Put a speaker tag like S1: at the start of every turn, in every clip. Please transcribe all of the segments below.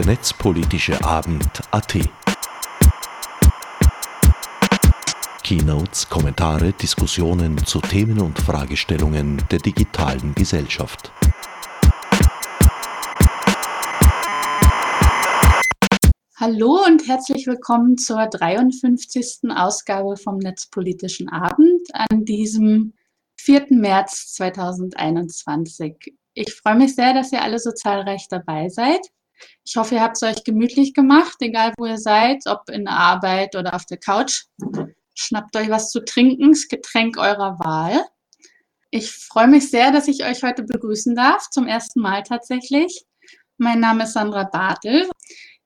S1: der netzpolitische Abend AT. Keynotes, Kommentare, Diskussionen zu Themen und Fragestellungen der digitalen Gesellschaft.
S2: Hallo und herzlich willkommen zur 53. Ausgabe vom Netzpolitischen Abend an diesem 4. März 2021. Ich freue mich sehr, dass ihr alle so zahlreich dabei seid. Ich hoffe, ihr habt es euch gemütlich gemacht, egal wo ihr seid, ob in der Arbeit oder auf der Couch. Schnappt euch was zu trinken, das Getränk eurer Wahl. Ich freue mich sehr, dass ich euch heute begrüßen darf, zum ersten Mal tatsächlich. Mein Name ist Sandra Bartel.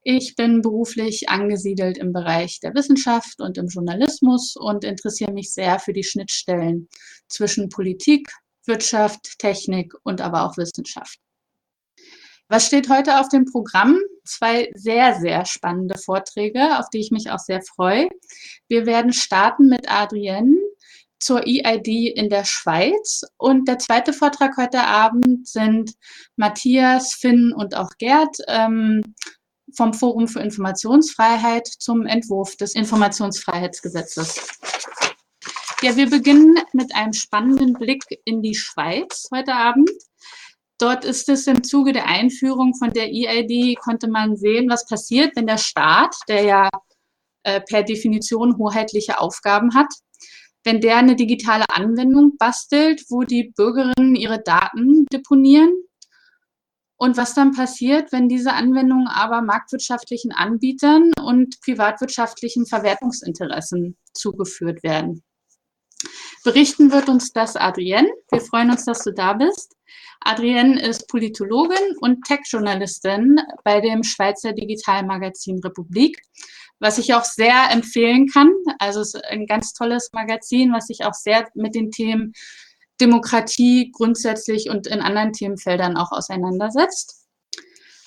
S2: Ich bin beruflich angesiedelt im Bereich der Wissenschaft und im Journalismus und interessiere mich sehr für die Schnittstellen zwischen Politik, Wirtschaft, Technik und aber auch Wissenschaft. Was steht heute auf dem Programm? Zwei sehr, sehr spannende Vorträge, auf die ich mich auch sehr freue. Wir werden starten mit Adrienne zur EID in der Schweiz. Und der zweite Vortrag heute Abend sind Matthias, Finn und auch Gerd ähm, vom Forum für Informationsfreiheit zum Entwurf des Informationsfreiheitsgesetzes. Ja, wir beginnen mit einem spannenden Blick in die Schweiz heute Abend. Dort ist es im Zuge der Einführung von der EID, konnte man sehen, was passiert, wenn der Staat, der ja äh, per Definition hoheitliche Aufgaben hat, wenn der eine digitale Anwendung bastelt, wo die Bürgerinnen ihre Daten deponieren und was dann passiert, wenn diese Anwendungen aber marktwirtschaftlichen Anbietern und privatwirtschaftlichen Verwertungsinteressen zugeführt werden. Berichten wird uns das Adrienne. Wir freuen uns, dass du da bist. Adrienne ist Politologin und Tech-Journalistin bei dem Schweizer Digitalmagazin Republik, was ich auch sehr empfehlen kann. Also es ist ein ganz tolles Magazin, was sich auch sehr mit den Themen Demokratie grundsätzlich und in anderen Themenfeldern auch auseinandersetzt.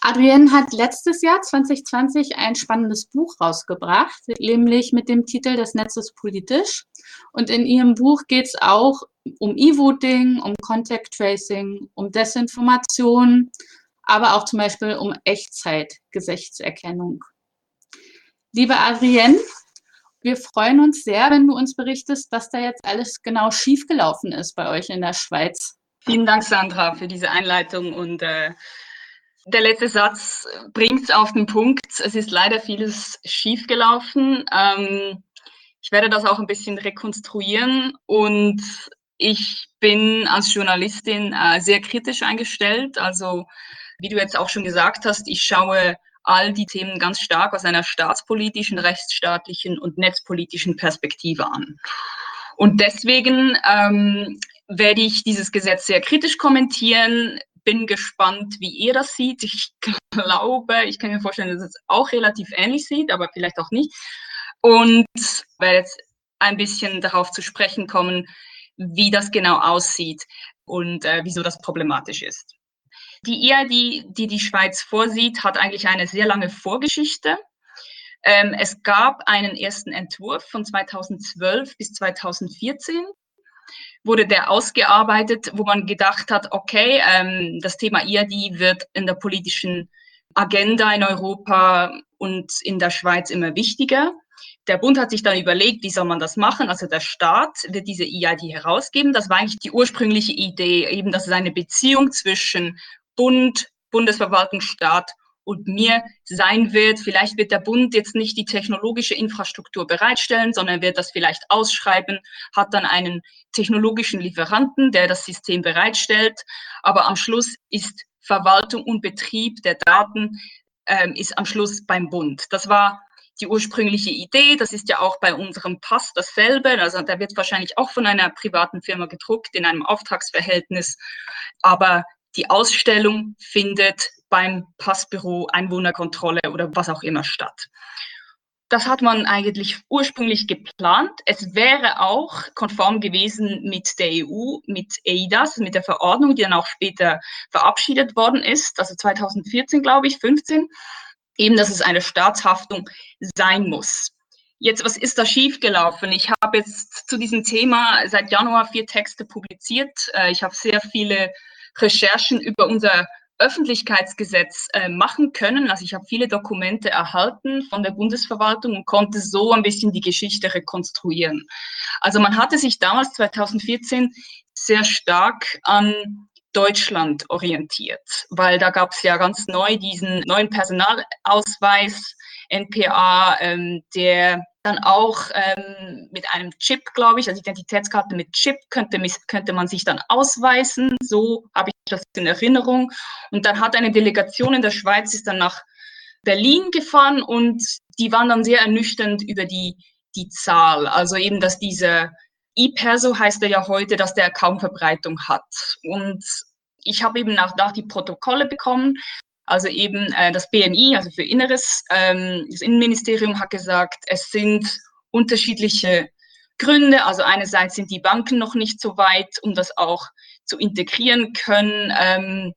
S2: Adrienne hat letztes Jahr 2020 ein spannendes Buch rausgebracht, nämlich mit dem Titel Das Netz ist politisch. Und in ihrem Buch geht es auch um E-Voting, um Contact Tracing, um Desinformation, aber auch zum Beispiel um Echtzeit-Gesichtserkennung. Liebe Adrienne, wir freuen uns sehr, wenn du uns berichtest, was da jetzt alles genau schiefgelaufen ist bei euch in der Schweiz.
S3: Vielen Dank, Sandra, für diese Einleitung. Und äh, der letzte Satz bringt es auf den Punkt. Es ist leider vieles schiefgelaufen. Ähm, ich werde das auch ein bisschen rekonstruieren und ich bin als Journalistin äh, sehr kritisch eingestellt. Also, wie du jetzt auch schon gesagt hast, ich schaue all die Themen ganz stark aus einer staatspolitischen, rechtsstaatlichen und netzpolitischen Perspektive an. Und deswegen ähm, werde ich dieses Gesetz sehr kritisch kommentieren, bin gespannt, wie ihr das seht. Ich glaube, ich kann mir vorstellen, dass es auch relativ ähnlich sieht, aber vielleicht auch nicht. Und werde jetzt ein bisschen darauf zu sprechen kommen, wie das genau aussieht und äh, wieso das problematisch ist. Die EID, die die Schweiz vorsieht, hat eigentlich eine sehr lange Vorgeschichte. Ähm, es gab einen ersten Entwurf von 2012 bis 2014 wurde der ausgearbeitet, wo man gedacht hat, okay, ähm, das Thema EID wird in der politischen Agenda in Europa und in der Schweiz immer wichtiger. Der Bund hat sich dann überlegt, wie soll man das machen? Also der Staat wird diese EID herausgeben. Das war eigentlich die ursprüngliche Idee, eben, dass es eine Beziehung zwischen Bund, Bundesverwaltungsstaat und mir sein wird. Vielleicht wird der Bund jetzt nicht die technologische Infrastruktur bereitstellen, sondern wird das vielleicht ausschreiben, hat dann einen technologischen Lieferanten, der das System bereitstellt. Aber am Schluss ist Verwaltung und Betrieb der Daten ähm, ist am Schluss beim Bund. Das war die ursprüngliche Idee. Das ist ja auch bei unserem Pass dasselbe. Also der wird wahrscheinlich auch von einer privaten Firma gedruckt in einem Auftragsverhältnis. Aber die Ausstellung findet beim Passbüro Einwohnerkontrolle oder was auch immer statt. Das hat man eigentlich ursprünglich geplant. Es wäre auch konform gewesen mit der EU, mit EIDAS, mit der Verordnung, die dann auch später verabschiedet worden ist, also 2014, glaube ich, 15, eben, dass es eine Staatshaftung sein muss. Jetzt, was ist da schiefgelaufen? Ich habe jetzt zu diesem Thema seit Januar vier Texte publiziert. Äh, ich habe sehr viele Recherchen über unser Öffentlichkeitsgesetz äh, machen können. Also ich habe viele Dokumente erhalten von der Bundesverwaltung und konnte so ein bisschen die Geschichte rekonstruieren. Also man hatte sich damals 2014 sehr stark an Deutschland orientiert, weil da gab es ja ganz neu diesen neuen Personalausweis NPA, ähm, der dann auch ähm, mit einem Chip, glaube ich, also Identitätskarte mit Chip könnte, könnte man sich dann ausweisen. So habe ich das in Erinnerung. Und dann hat eine Delegation in der Schweiz ist dann nach Berlin gefahren und die waren dann sehr ernüchternd über die, die Zahl. Also eben, dass dieser E-Perso heißt er ja heute, dass der kaum Verbreitung hat. Und ich habe eben nach, nach die Protokolle bekommen also eben äh, das BMI, also für Inneres, ähm, das Innenministerium hat gesagt, es sind unterschiedliche Gründe. Also einerseits sind die Banken noch nicht so weit, um das auch zu integrieren können. Ähm,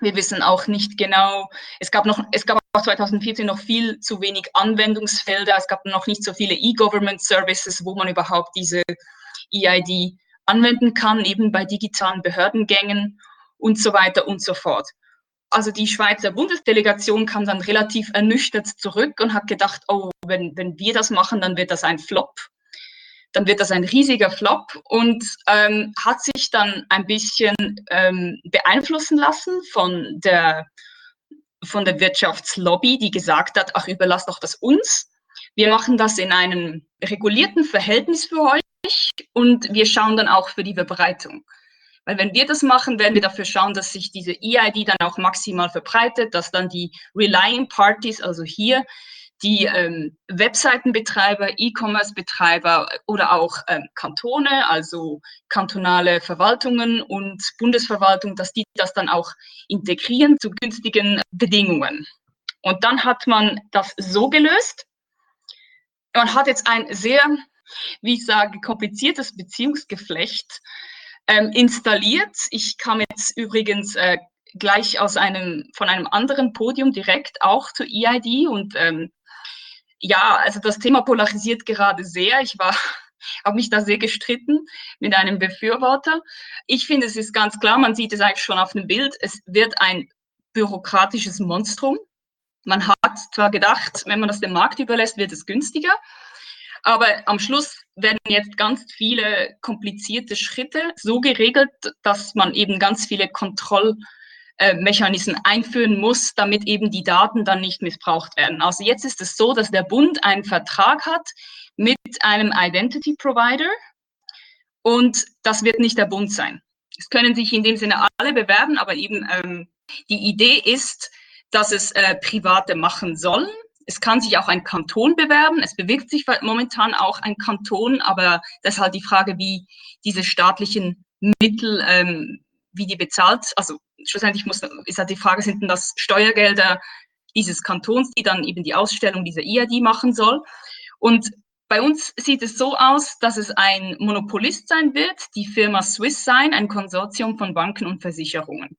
S3: wir wissen auch nicht genau, es gab noch, es gab auch 2014 noch viel zu wenig Anwendungsfelder. Es gab noch nicht so viele E-Government Services, wo man überhaupt diese EID anwenden kann, eben bei digitalen Behördengängen und so weiter und so fort also die Schweizer Bundesdelegation kam dann relativ ernüchtert zurück und hat gedacht, oh, wenn, wenn wir das machen, dann wird das ein Flop. Dann wird das ein riesiger Flop und ähm, hat sich dann ein bisschen ähm, beeinflussen lassen von der, von der Wirtschaftslobby, die gesagt hat, ach, überlass doch das uns. Wir machen das in einem regulierten Verhältnis für euch und wir schauen dann auch für die Verbreitung. Weil wenn wir das machen, werden wir dafür schauen, dass sich diese EID dann auch maximal verbreitet, dass dann die Relying Parties, also hier die ähm, Webseitenbetreiber, E-Commerce-Betreiber oder auch ähm, Kantone, also kantonale Verwaltungen und Bundesverwaltung, dass die das dann auch integrieren zu günstigen Bedingungen. Und dann hat man das so gelöst. Man hat jetzt ein sehr, wie ich sage, kompliziertes Beziehungsgeflecht ähm, installiert. Ich kam jetzt übrigens äh, gleich aus einem, von einem anderen Podium direkt auch zu EID und ähm, ja, also das Thema polarisiert gerade sehr. Ich war habe mich da sehr gestritten mit einem Befürworter. Ich finde, es ist ganz klar, man sieht es eigentlich schon auf dem Bild, es wird ein bürokratisches Monstrum. Man hat zwar gedacht, wenn man das dem Markt überlässt, wird es günstiger, aber am Schluss werden jetzt ganz viele komplizierte Schritte so geregelt, dass man eben ganz viele Kontrollmechanismen einführen muss, damit eben die Daten dann nicht missbraucht werden. Also jetzt ist es so, dass der Bund einen Vertrag hat mit einem Identity Provider und das wird nicht der Bund sein. Es können sich in dem Sinne alle bewerben, aber eben ähm, die Idee ist, dass es äh, Private machen sollen es kann sich auch ein Kanton bewerben. Es bewegt sich momentan auch ein Kanton, aber das ist halt die Frage, wie diese staatlichen Mittel, ähm, wie die bezahlt. Also schlussendlich muss, ist halt die Frage, sind denn das Steuergelder dieses Kantons, die dann eben die Ausstellung dieser IAD machen soll. Und bei uns sieht es so aus, dass es ein Monopolist sein wird, die Firma Swiss sein, ein Konsortium von Banken und Versicherungen.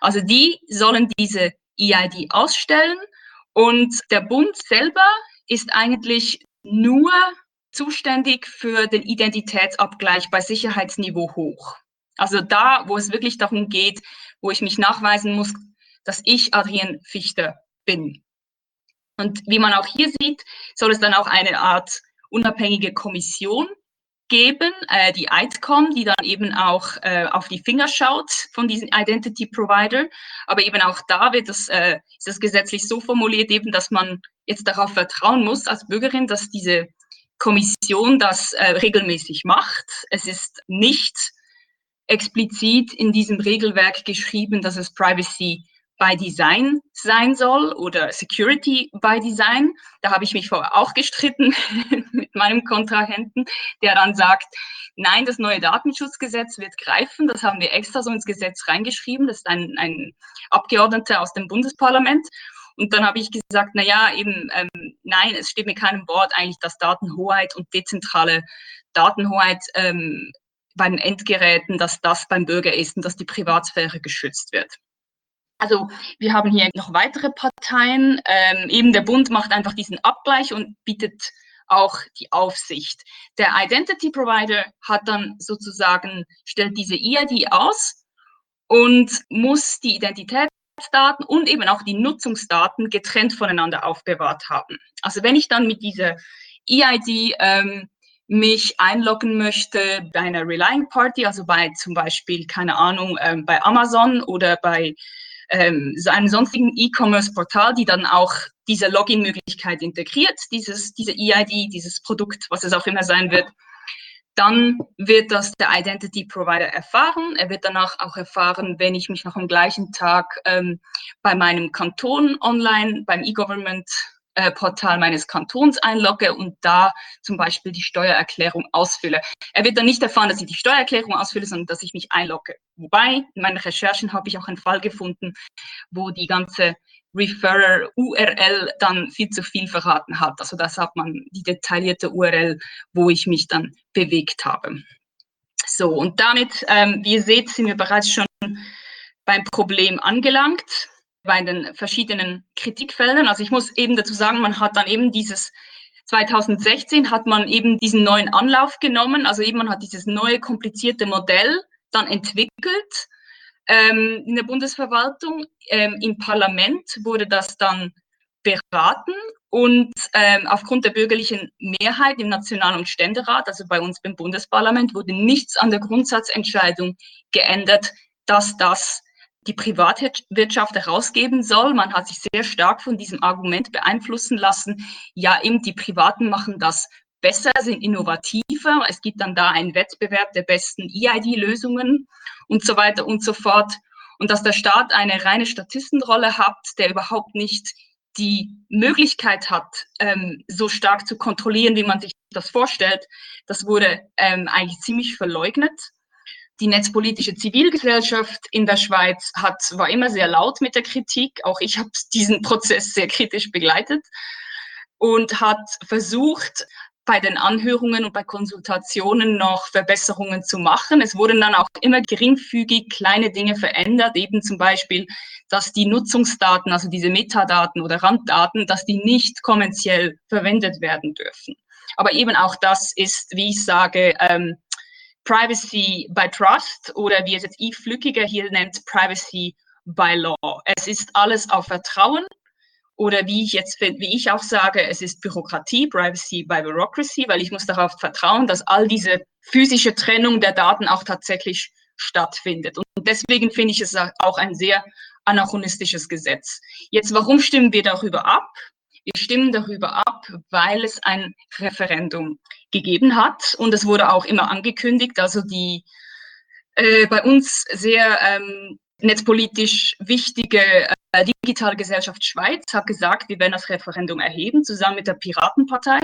S3: Also die sollen diese EID ausstellen und der Bund selber ist eigentlich nur zuständig für den Identitätsabgleich bei Sicherheitsniveau hoch. Also da, wo es wirklich darum geht, wo ich mich nachweisen muss, dass ich Adrien Fichter bin. Und wie man auch hier sieht, soll es dann auch eine Art unabhängige Kommission geben, äh, die ITCOM, die dann eben auch äh, auf die Finger schaut von diesem Identity Provider. Aber eben auch da wird das, äh, ist das gesetzlich so formuliert, eben, dass man jetzt darauf vertrauen muss als Bürgerin, dass diese Kommission das äh, regelmäßig macht. Es ist nicht explizit in diesem Regelwerk geschrieben, dass es Privacy by Design sein soll oder Security by Design. Da habe ich mich vorher auch gestritten mit meinem Kontrahenten, der dann sagt, nein, das neue Datenschutzgesetz wird greifen. Das haben wir extra so ins Gesetz reingeschrieben. Das ist ein, ein Abgeordneter aus dem Bundesparlament. Und dann habe ich gesagt, na ja, eben, ähm, nein, es steht mir keinem Wort eigentlich, dass Datenhoheit und dezentrale Datenhoheit ähm, bei den Endgeräten, dass das beim Bürger ist und dass die Privatsphäre geschützt wird. Also wir haben hier noch weitere Parteien. Ähm, eben der Bund macht einfach diesen Abgleich und bietet auch die Aufsicht. Der Identity Provider hat dann sozusagen, stellt diese IAD aus und muss die Identität Gesundheitsdaten und eben auch die Nutzungsdaten getrennt voneinander aufbewahrt haben. Also wenn ich dann mit dieser EID ähm, mich einloggen möchte bei einer Relying Party, also bei zum Beispiel, keine Ahnung, ähm, bei Amazon oder bei ähm, einem sonstigen E-Commerce-Portal, die dann auch diese Login-Möglichkeit integriert, dieses, diese EID, dieses Produkt, was es auch immer sein wird, dann wird das der Identity Provider erfahren. Er wird danach auch erfahren, wenn ich mich noch am gleichen Tag ähm, bei meinem Kanton online, beim E-Government äh, Portal meines Kantons einlogge und da zum Beispiel die Steuererklärung ausfülle. Er wird dann nicht erfahren, dass ich die Steuererklärung ausfülle, sondern dass ich mich einlogge. Wobei, in meinen Recherchen habe ich auch einen Fall gefunden, wo die ganze Referrer URL dann viel zu viel verraten hat. Also das hat man die detaillierte URL, wo ich mich dann bewegt habe. So, und damit, ähm, wie ihr seht, sind wir bereits schon beim Problem angelangt, bei den verschiedenen Kritikfeldern. Also ich muss eben dazu sagen, man hat dann eben dieses 2016 hat man eben diesen neuen Anlauf genommen, also eben man hat dieses neue komplizierte Modell dann entwickelt ähm, in der Bundesverwaltung. Ähm, Im Parlament wurde das dann beraten und ähm, aufgrund der bürgerlichen Mehrheit im National- und Ständerat, also bei uns beim Bundesparlament, wurde nichts an der Grundsatzentscheidung geändert, dass das die Privatwirtschaft herausgeben soll. Man hat sich sehr stark von diesem Argument beeinflussen lassen. Ja, eben die Privaten machen das besser, sind innovativer. Es gibt dann da einen Wettbewerb der besten EID-Lösungen und so weiter und so fort. Und dass der Staat eine reine Statistenrolle hat, der überhaupt nicht die Möglichkeit hat, ähm, so stark zu kontrollieren, wie man sich das vorstellt, das wurde ähm, eigentlich ziemlich verleugnet. Die netzpolitische Zivilgesellschaft in der Schweiz hat, war immer sehr laut mit der Kritik. Auch ich habe diesen Prozess sehr kritisch begleitet und hat versucht, bei den Anhörungen und bei Konsultationen noch Verbesserungen zu machen. Es wurden dann auch immer geringfügig kleine Dinge verändert, eben zum Beispiel, dass die Nutzungsdaten, also diese Metadaten oder Randdaten, dass die nicht kommerziell verwendet werden dürfen. Aber eben auch das ist, wie ich sage, ähm, Privacy by Trust oder wie es jetzt Yves Flückiger hier nennt, Privacy by Law. Es ist alles auf Vertrauen oder wie ich jetzt, wie ich auch sage, es ist Bürokratie, Privacy by Bureaucracy, weil ich muss darauf vertrauen, dass all diese physische Trennung der Daten auch tatsächlich stattfindet. Und deswegen finde ich es auch ein sehr anachronistisches Gesetz. Jetzt, warum stimmen wir darüber ab? Wir stimmen darüber ab, weil es ein Referendum gegeben hat und es wurde auch immer angekündigt. Also die äh, bei uns sehr ähm, netzpolitisch wichtige äh, Digitalgesellschaft Schweiz hat gesagt, wir werden das Referendum erheben, zusammen mit der Piratenpartei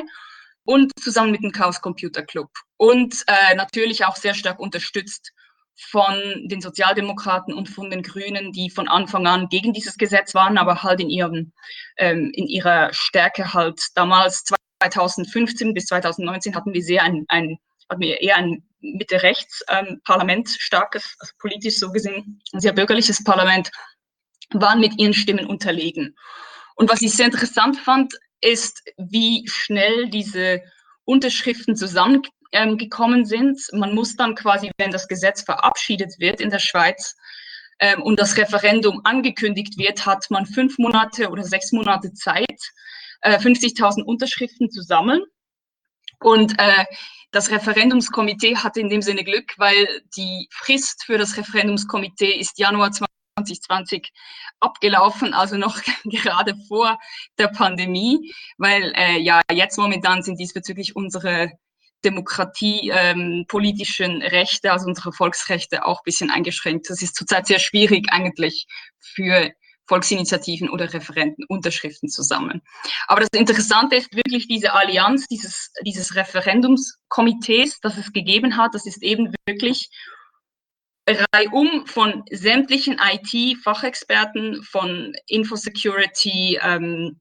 S3: und zusammen mit dem Chaos Computer Club. Und äh, natürlich auch sehr stark unterstützt von den Sozialdemokraten und von den Grünen, die von Anfang an gegen dieses Gesetz waren, aber halt in, ihrem, ähm, in ihrer Stärke halt damals 2015 bis 2019 hatten wir sehr ein, ein hatten wir eher ein Mitte-Rechts-Parlament, ähm, starkes, also politisch so gesehen, ein sehr bürgerliches Parlament, waren mit ihren Stimmen unterlegen. Und was ich sehr interessant fand, ist, wie schnell diese Unterschriften zusammengekommen ähm, sind. Man muss dann quasi, wenn das Gesetz verabschiedet wird in der Schweiz ähm, und das Referendum angekündigt wird, hat man fünf Monate oder sechs Monate Zeit, äh, 50.000 Unterschriften zu sammeln. Und äh, das Referendumskomitee hatte in dem Sinne Glück, weil die Frist für das Referendumskomitee ist Januar 2020 abgelaufen, also noch gerade vor der Pandemie, weil äh, ja jetzt momentan sind diesbezüglich unsere Demokratie, ähm, politischen Rechte, also unsere Volksrechte auch ein bisschen eingeschränkt. Das ist zurzeit sehr schwierig eigentlich für Volksinitiativen oder Referenten Unterschriften zusammen. Aber das Interessante ist wirklich diese Allianz dieses, dieses Referendumskomitees, das es gegeben hat. Das ist eben wirklich reihum von sämtlichen IT-Fachexperten, von Infosecurity ähm,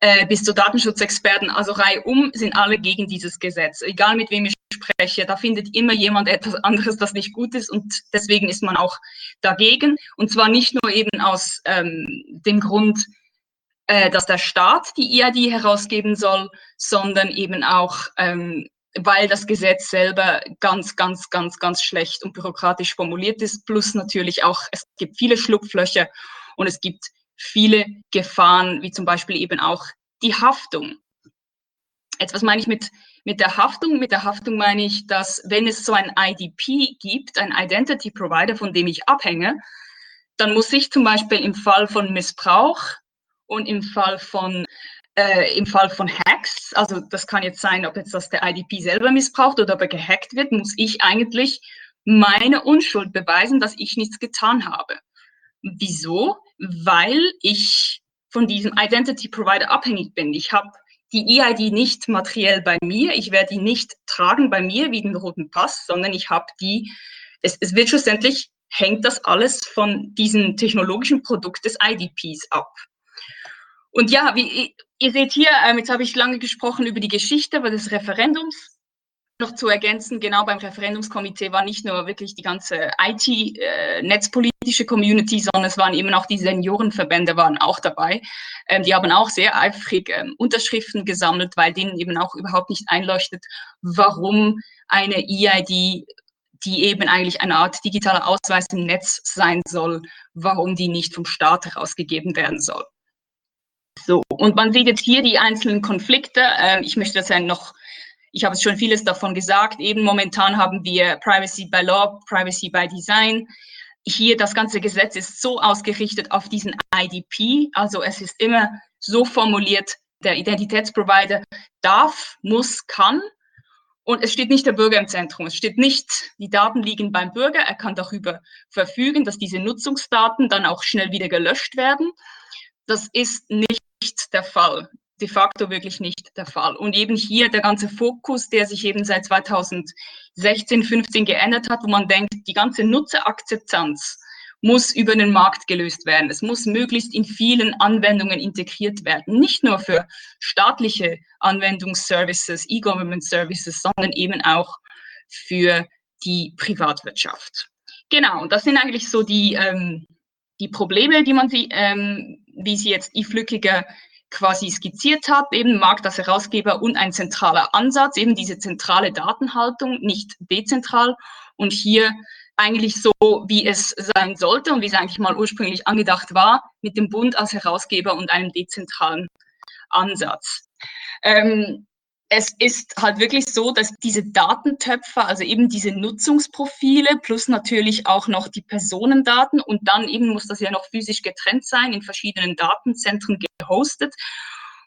S3: äh, bis zu Datenschutzexperten, also reihum sind alle gegen dieses Gesetz. Egal mit wem ich spreche, da findet immer jemand etwas anderes, das nicht gut ist und deswegen ist man auch dagegen. Und zwar nicht nur eben aus ähm, dem Grund, äh, dass der Staat die EID herausgeben soll, sondern eben auch ähm, weil das Gesetz selber ganz, ganz, ganz, ganz schlecht und bürokratisch formuliert ist. Plus natürlich auch, es gibt viele Schlupflöcher und es gibt viele Gefahren, wie zum Beispiel eben auch die Haftung. Jetzt, was meine ich mit, mit der Haftung? Mit der Haftung meine ich, dass wenn es so ein IDP gibt, ein Identity Provider, von dem ich abhänge, dann muss ich zum Beispiel im Fall von Missbrauch und im Fall von äh, im Fall von Hacks, also das kann jetzt sein, ob jetzt das der IDP selber missbraucht oder ob er gehackt wird, muss ich eigentlich meine Unschuld beweisen, dass ich nichts getan habe. Wieso? Weil ich von diesem Identity Provider abhängig bin. Ich habe die EID nicht materiell bei mir, ich werde die nicht tragen bei mir wie den roten Pass, sondern ich habe die, es, es wird schlussendlich, hängt das alles von diesem technologischen Produkt des IDPs ab. Und ja, wie, ihr seht hier, ähm, jetzt habe ich lange gesprochen über die Geschichte des Referendums. Noch zu ergänzen, genau beim Referendumskomitee war nicht nur wirklich die ganze IT-netzpolitische äh, Community, sondern es waren eben auch die Seniorenverbände waren auch dabei. Ähm, die haben auch sehr eifrig ähm, Unterschriften gesammelt, weil denen eben auch überhaupt nicht einleuchtet, warum eine EID die eben eigentlich eine Art digitaler Ausweis im Netz sein soll, warum die nicht vom Staat herausgegeben werden soll. So, und man sieht jetzt hier die einzelnen Konflikte. Ähm, ich möchte das ja noch, ich habe schon vieles davon gesagt. Eben momentan haben wir Privacy by Law, Privacy by Design. Hier das ganze Gesetz ist so ausgerichtet auf diesen IDP, also es ist immer so formuliert, der Identitätsprovider darf, muss, kann. Und es steht nicht der Bürger im Zentrum. Es steht nicht, die Daten liegen beim Bürger. Er kann darüber verfügen, dass diese Nutzungsdaten dann auch schnell wieder gelöscht werden. Das ist nicht der Fall. De facto wirklich nicht der Fall. Und eben hier der ganze Fokus, der sich eben seit 2016, 15 geändert hat, wo man denkt, die ganze Nutzerakzeptanz muss über den Markt gelöst werden. Es muss möglichst in vielen Anwendungen integriert werden. Nicht nur für staatliche Anwendungsservices, E-Government Services, sondern eben auch für die Privatwirtschaft. Genau, und das sind eigentlich so die, ähm, die Probleme, die man sie, ähm, wie sie jetzt iFlückiger quasi skizziert hat, eben Markt als Herausgeber und ein zentraler Ansatz, eben diese zentrale Datenhaltung, nicht dezentral und hier eigentlich so, wie es sein sollte und wie es eigentlich mal ursprünglich angedacht war, mit dem Bund als Herausgeber und einem dezentralen Ansatz. Ähm, es ist halt wirklich so, dass diese Datentöpfe, also eben diese Nutzungsprofile plus natürlich auch noch die Personendaten und dann eben muss das ja noch physisch getrennt sein, in verschiedenen Datenzentren gehostet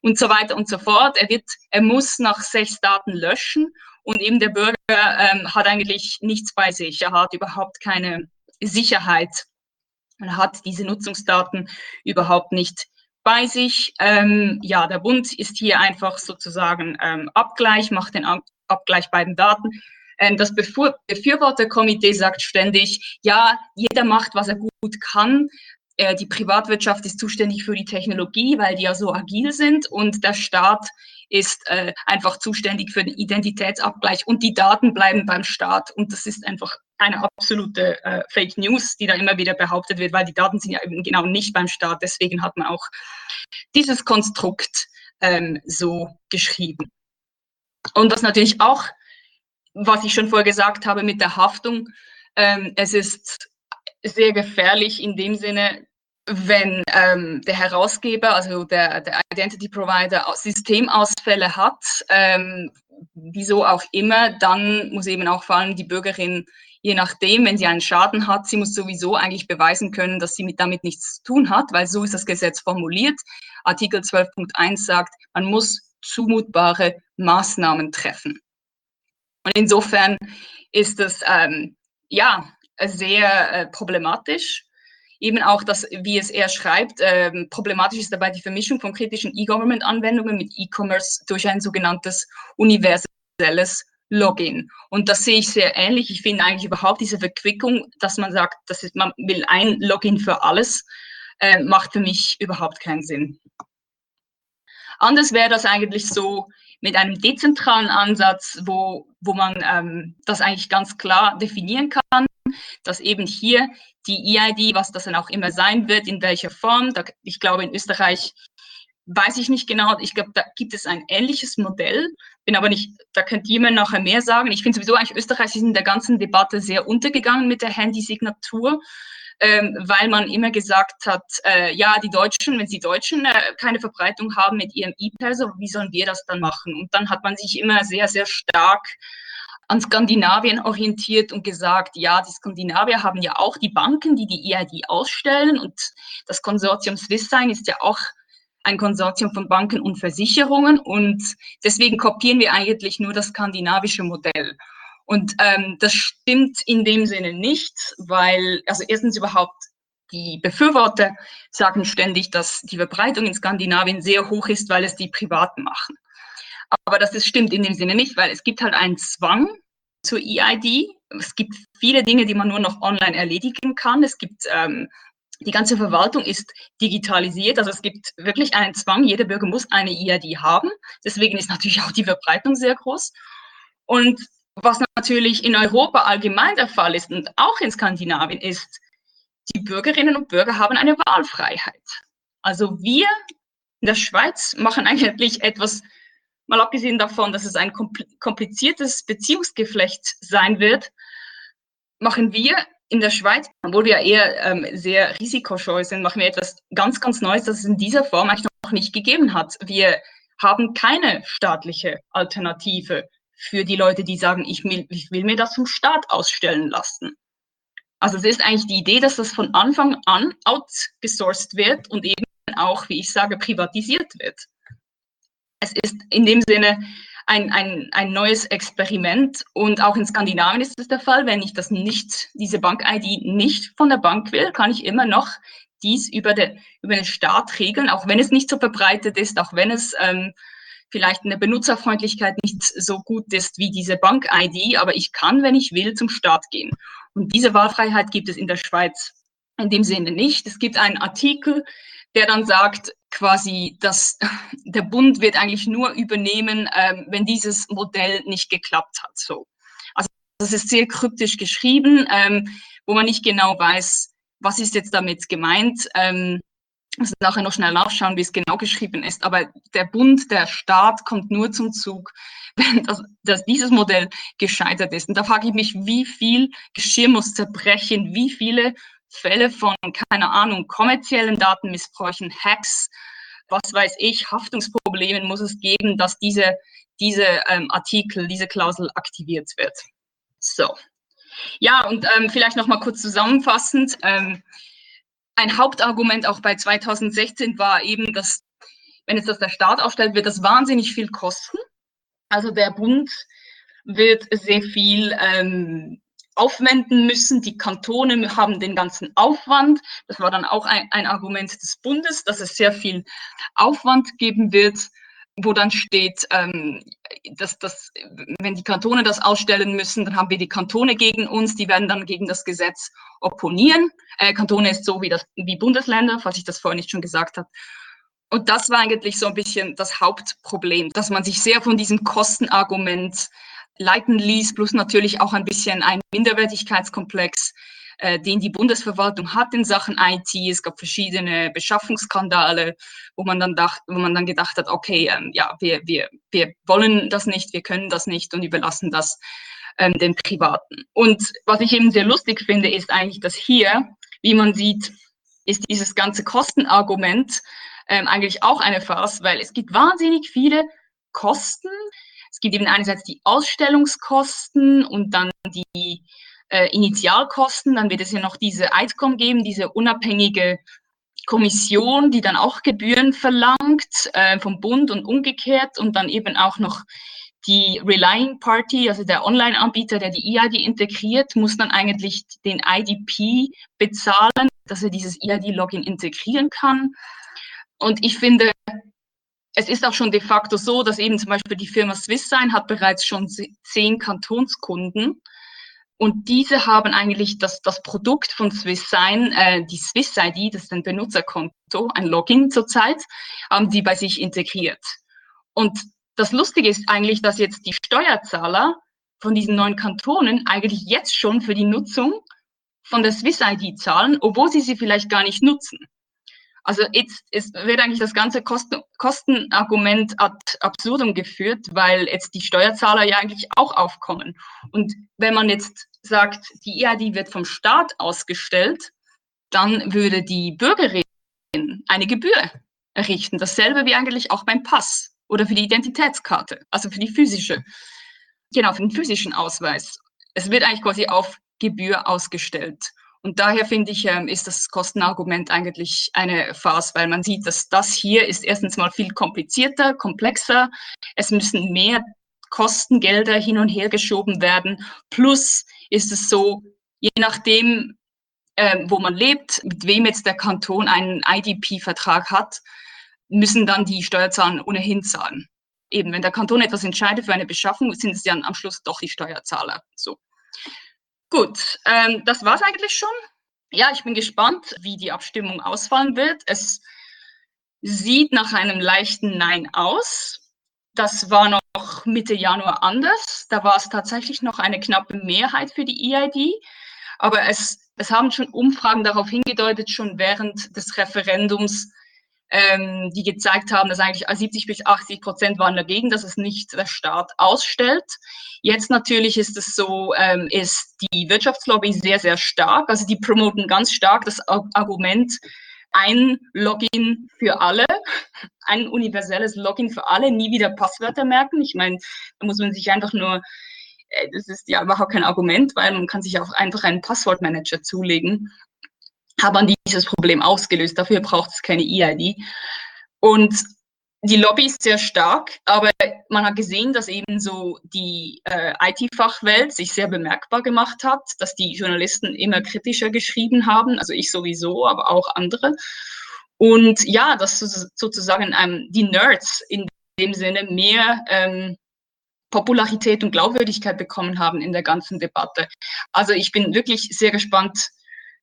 S3: und so weiter und so fort. Er wird, er muss nach sechs Daten löschen und eben der Bürger ähm, hat eigentlich nichts bei sich. Er hat überhaupt keine Sicherheit. Er hat diese Nutzungsdaten überhaupt nicht bei sich. Ähm, ja, der Bund ist hier einfach sozusagen ähm, Abgleich, macht den Abgleich bei den Daten. Ähm, das Befür Befürworterkomitee sagt ständig, ja, jeder macht, was er gut kann. Äh, die Privatwirtschaft ist zuständig für die Technologie, weil die ja so agil sind und der Staat ist äh, einfach zuständig für den Identitätsabgleich und die Daten bleiben beim Staat. Und das ist einfach eine absolute äh, Fake News, die da immer wieder behauptet wird, weil die Daten sind ja eben genau nicht beim Staat. Deswegen hat man auch dieses Konstrukt ähm, so geschrieben. Und was natürlich auch, was ich schon vorher gesagt habe mit der Haftung, ähm, es ist sehr gefährlich in dem Sinne, wenn ähm, der Herausgeber, also der, der, Identity Provider, Systemausfälle hat, ähm, wieso auch immer, dann muss eben auch vor allem die Bürgerin, je nachdem, wenn sie einen Schaden hat, sie muss sowieso eigentlich beweisen können, dass sie mit, damit nichts zu tun hat, weil so ist das Gesetz formuliert. Artikel 12.1 sagt, man muss zumutbare Maßnahmen treffen. Und insofern ist das ähm, ja sehr äh, problematisch eben auch das, wie es er schreibt, ähm, problematisch ist dabei die Vermischung von kritischen E-Government-Anwendungen mit E-Commerce durch ein sogenanntes universelles Login. Und das sehe ich sehr ähnlich. Ich finde eigentlich überhaupt diese Verquickung, dass man sagt, das ist, man will ein Login für alles, äh, macht für mich überhaupt keinen Sinn. Anders wäre das eigentlich so mit einem dezentralen Ansatz, wo, wo man ähm, das eigentlich ganz klar definieren kann, dass eben hier die EID, was das dann auch immer sein wird, in welcher Form. Da, ich glaube, in Österreich weiß ich nicht genau. Ich glaube, da gibt es ein ähnliches Modell. Bin aber nicht, da könnte jemand nachher mehr sagen. Ich finde sowieso eigentlich Österreich ist in der ganzen Debatte sehr untergegangen mit der Handysignatur, ähm, weil man immer gesagt hat, äh, ja, die Deutschen, wenn sie Deutschen äh, keine Verbreitung haben mit ihrem E-Perso, wie sollen wir das dann machen? Und dann hat man sich immer sehr, sehr stark an Skandinavien orientiert und gesagt, ja, die Skandinavier haben ja auch die Banken, die die EID ausstellen und das Konsortium Swisssign ist ja auch ein Konsortium von Banken und Versicherungen und deswegen kopieren wir eigentlich nur das skandinavische Modell. Und ähm, das stimmt in dem Sinne nicht, weil, also erstens überhaupt die Befürworter sagen ständig, dass die Verbreitung in Skandinavien sehr hoch ist, weil es die Privaten machen. Aber das ist, stimmt in dem Sinne nicht, weil es gibt halt einen Zwang zur EID. Es gibt viele Dinge, die man nur noch online erledigen kann. Es gibt ähm, die ganze Verwaltung ist digitalisiert, also es gibt wirklich einen Zwang, jeder Bürger muss eine EID haben. Deswegen ist natürlich auch die Verbreitung sehr groß. Und was natürlich in Europa allgemein der Fall ist und auch in Skandinavien ist, die Bürgerinnen und Bürger haben eine Wahlfreiheit. Also wir in der Schweiz machen eigentlich etwas mal abgesehen davon, dass es ein kompliziertes Beziehungsgeflecht sein wird, machen wir in der Schweiz, obwohl wir eher ähm, sehr risikoscheu sind, machen wir etwas ganz, ganz Neues, das es in dieser Form eigentlich noch nicht gegeben hat. Wir haben keine staatliche Alternative für die Leute, die sagen, ich will, ich will mir das vom Staat ausstellen lassen. Also es ist eigentlich die Idee, dass das von Anfang an outgesourced wird und eben auch, wie ich sage, privatisiert wird es ist in dem Sinne ein, ein, ein neues Experiment und auch in Skandinavien ist es der Fall, wenn ich das nicht, diese Bank-ID nicht von der Bank will, kann ich immer noch dies über, der, über den Staat regeln, auch wenn es nicht so verbreitet ist, auch wenn es ähm, vielleicht in der Benutzerfreundlichkeit nicht so gut ist wie diese Bank-ID, aber ich kann, wenn ich will, zum Staat gehen. Und diese Wahlfreiheit gibt es in der Schweiz in dem Sinne nicht. Es gibt einen Artikel, der dann sagt, quasi, dass der Bund wird eigentlich nur übernehmen, ähm, wenn dieses Modell nicht geklappt hat. So. Also das ist sehr kryptisch geschrieben, ähm, wo man nicht genau weiß, was ist jetzt damit gemeint. Ähm, muss nachher noch schnell nachschauen, wie es genau geschrieben ist. Aber der Bund, der Staat kommt nur zum Zug, wenn das, dass dieses Modell gescheitert ist. Und da frage ich mich, wie viel Geschirr muss zerbrechen, wie viele Fälle von, keine Ahnung, kommerziellen Datenmissbräuchen, Hacks, was weiß ich, Haftungsproblemen muss es geben, dass diese, diese ähm, Artikel, diese Klausel aktiviert wird. So. Ja, und ähm, vielleicht noch mal kurz zusammenfassend. Ähm, ein Hauptargument auch bei 2016 war eben, dass, wenn es das der Staat aufstellt, wird das wahnsinnig viel kosten. Also der Bund wird sehr viel ähm, aufwenden müssen. Die Kantone haben den ganzen Aufwand. Das war dann auch ein, ein Argument des Bundes, dass es sehr viel Aufwand geben wird, wo dann steht, ähm, dass, dass wenn die Kantone das ausstellen müssen, dann haben wir die Kantone gegen uns, die werden dann gegen das Gesetz opponieren. Äh, Kantone ist so wie, das, wie Bundesländer, falls ich das vorhin nicht schon gesagt habe. Und das war eigentlich so ein bisschen das Hauptproblem, dass man sich sehr von diesem Kostenargument leiten ließ, plus natürlich auch ein bisschen ein Minderwertigkeitskomplex, äh, den die Bundesverwaltung hat in Sachen IT. Es gab verschiedene Beschaffungsskandale, wo man dann dacht, wo man dann gedacht hat, okay, ähm, ja, wir, wir, wir wollen das nicht, wir können das nicht und überlassen das ähm, den Privaten. Und was ich eben sehr lustig finde, ist eigentlich, dass hier, wie man sieht, ist dieses ganze Kostenargument ähm, eigentlich auch eine Farce, weil es gibt wahnsinnig viele Kosten, es gibt eben einerseits die Ausstellungskosten und dann die äh, Initialkosten. Dann wird es ja noch diese ITCOM geben, diese unabhängige Kommission, die dann auch Gebühren verlangt äh, vom Bund und umgekehrt und dann eben auch noch die Relying Party, also der Online-Anbieter, der die EID integriert, muss dann eigentlich den IDP bezahlen, dass er dieses EID-Login integrieren kann. Und ich finde, es ist auch schon de facto so, dass eben zum Beispiel die Firma Swisssign hat bereits schon zehn Kantonskunden und diese haben eigentlich das, das Produkt von Swisssign, äh, die Swiss ID, das ist ein Benutzerkonto, ein Login zurzeit, haben die bei sich integriert. Und das Lustige ist eigentlich, dass jetzt die Steuerzahler von diesen neuen Kantonen eigentlich jetzt schon für die Nutzung von der Swiss ID zahlen, obwohl sie sie vielleicht gar nicht nutzen. Also jetzt ist, wird eigentlich das ganze Kosten, Kostenargument ad absurdum geführt, weil jetzt die Steuerzahler ja eigentlich auch aufkommen. Und wenn man jetzt sagt, die EAD wird vom Staat ausgestellt, dann würde die Bürgerin eine Gebühr errichten. Dasselbe wie eigentlich auch beim Pass oder für die Identitätskarte, also für die physische, genau, für den physischen Ausweis. Es wird eigentlich quasi auf Gebühr ausgestellt. Und daher finde ich, ähm, ist das Kostenargument eigentlich eine Farce, weil man sieht, dass das hier ist erstens mal viel komplizierter, komplexer. Es müssen mehr Kostengelder hin und her geschoben werden. Plus ist es so, je nachdem, äh, wo man lebt, mit wem jetzt der Kanton einen IDP-Vertrag hat, müssen dann die Steuerzahler ohnehin zahlen. Eben, wenn der Kanton etwas entscheidet für eine Beschaffung, sind es dann am Schluss doch die Steuerzahler. So. Gut, ähm, das war's eigentlich schon. Ja, ich bin gespannt, wie die Abstimmung ausfallen wird. Es sieht nach einem leichten Nein aus. Das war noch Mitte Januar anders. Da war es tatsächlich noch eine knappe Mehrheit für die EID. Aber es, es haben schon Umfragen darauf hingedeutet, schon während des Referendums, ähm, die gezeigt haben, dass eigentlich 70 bis 80 Prozent waren dagegen, dass es nicht der Staat ausstellt. Jetzt natürlich ist es so, ähm, ist die Wirtschaftslobby sehr, sehr stark. Also die promoten ganz stark das Argument, ein Login für alle, ein universelles Login für alle, nie wieder Passwörter merken. Ich meine, da muss man sich einfach nur, äh, das ist ja überhaupt kein Argument, weil man kann sich auch einfach einen Passwortmanager zulegen haben dieses Problem ausgelöst. Dafür braucht es keine EID. Und die Lobby ist sehr stark, aber man hat gesehen, dass eben so die äh, IT-Fachwelt sich sehr bemerkbar gemacht hat, dass die Journalisten immer kritischer geschrieben haben, also ich sowieso, aber auch andere. Und ja, dass sozusagen ähm, die Nerds in dem Sinne mehr ähm, Popularität und Glaubwürdigkeit bekommen haben in der ganzen Debatte. Also ich bin wirklich sehr gespannt,